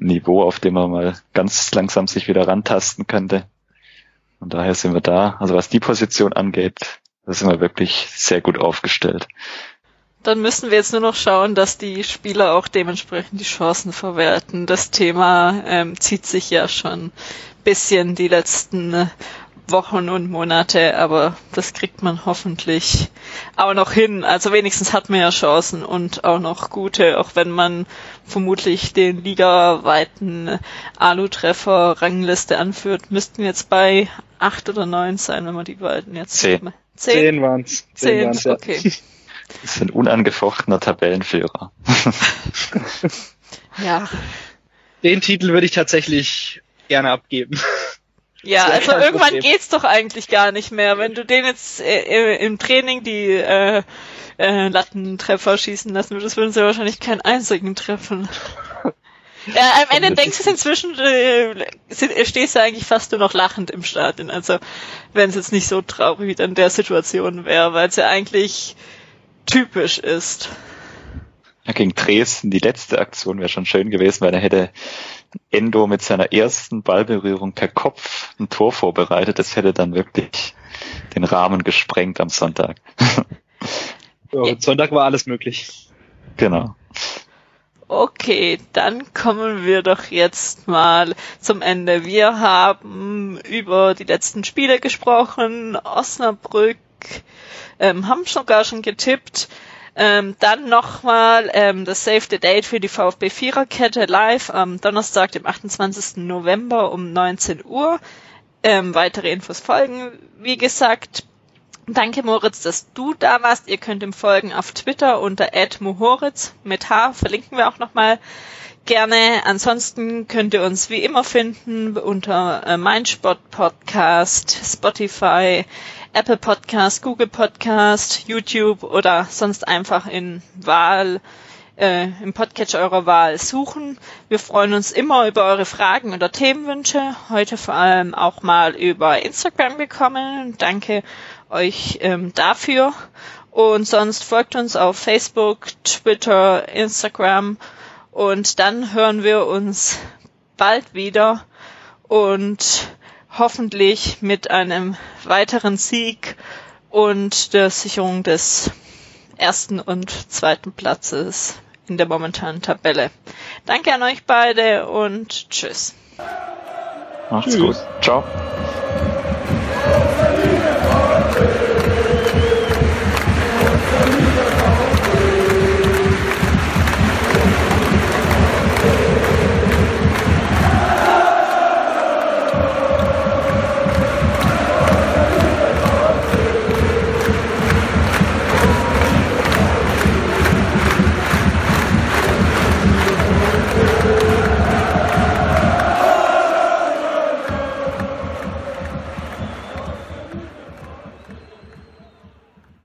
ein Niveau, auf dem man mal ganz langsam sich wieder rantasten könnte. Und daher sind wir da. Also was die Position angeht, da sind wir wirklich sehr gut aufgestellt. Dann müssen wir jetzt nur noch schauen, dass die Spieler auch dementsprechend die Chancen verwerten. Das Thema ähm, zieht sich ja schon bisschen die letzten Wochen und Monate, aber das kriegt man hoffentlich auch noch hin. Also wenigstens hat man ja Chancen und auch noch gute, auch wenn man vermutlich den ligaweiten Alu-Treffer Rangliste anführt, müssten jetzt bei acht oder neun sein, wenn man die beiden jetzt zehn. Zehn, zehn waren's. Zehn, zehn waren's, ja. okay. Das ist ein unangefochtener Tabellenführer. ja. Den Titel würde ich tatsächlich gerne abgeben. Ja, also irgendwann Problem. geht's doch eigentlich gar nicht mehr. Wenn du den jetzt äh, im Training die äh, äh, Lattentreffer schießen lassen würdest, würden sie wahrscheinlich keinen einzigen treffen. Ja, am Ende denkst du inzwischen, äh, stehst du eigentlich fast nur noch lachend im Stadion. Also, wenn es jetzt nicht so traurig in der Situation wäre, weil es ja eigentlich typisch ist. Ja, gegen Dresden, die letzte Aktion wäre schon schön gewesen, weil er hätte Endo mit seiner ersten Ballberührung per Kopf ein Tor vorbereitet. Das hätte dann wirklich den Rahmen gesprengt am Sonntag. Ja, Sonntag war alles möglich. Genau. Okay, dann kommen wir doch jetzt mal zum Ende. Wir haben über die letzten Spiele gesprochen, Osnabrück, ähm, haben sogar schon getippt. Ähm, dann nochmal ähm, das Save the Date für die VfB Viererkette live am Donnerstag, dem 28. November um 19 Uhr. Ähm, weitere Infos folgen. Wie gesagt, danke Moritz, dass du da warst. Ihr könnt ihm folgen auf Twitter unter @mohoritz mit H, verlinken wir auch nochmal gerne. Ansonsten könnt ihr uns wie immer finden unter äh, Mindspot Podcast, Spotify, Apple Podcast, Google Podcast, YouTube oder sonst einfach in Wahl äh, im Podcatcher eurer Wahl suchen. Wir freuen uns immer über eure Fragen oder Themenwünsche. Heute vor allem auch mal über Instagram gekommen. Danke euch ähm, dafür. Und sonst folgt uns auf Facebook, Twitter, Instagram. Und dann hören wir uns bald wieder. Und hoffentlich mit einem weiteren Sieg und der Sicherung des ersten und zweiten Platzes in der momentanen Tabelle. Danke an euch beide und tschüss. Macht's gut. Ciao.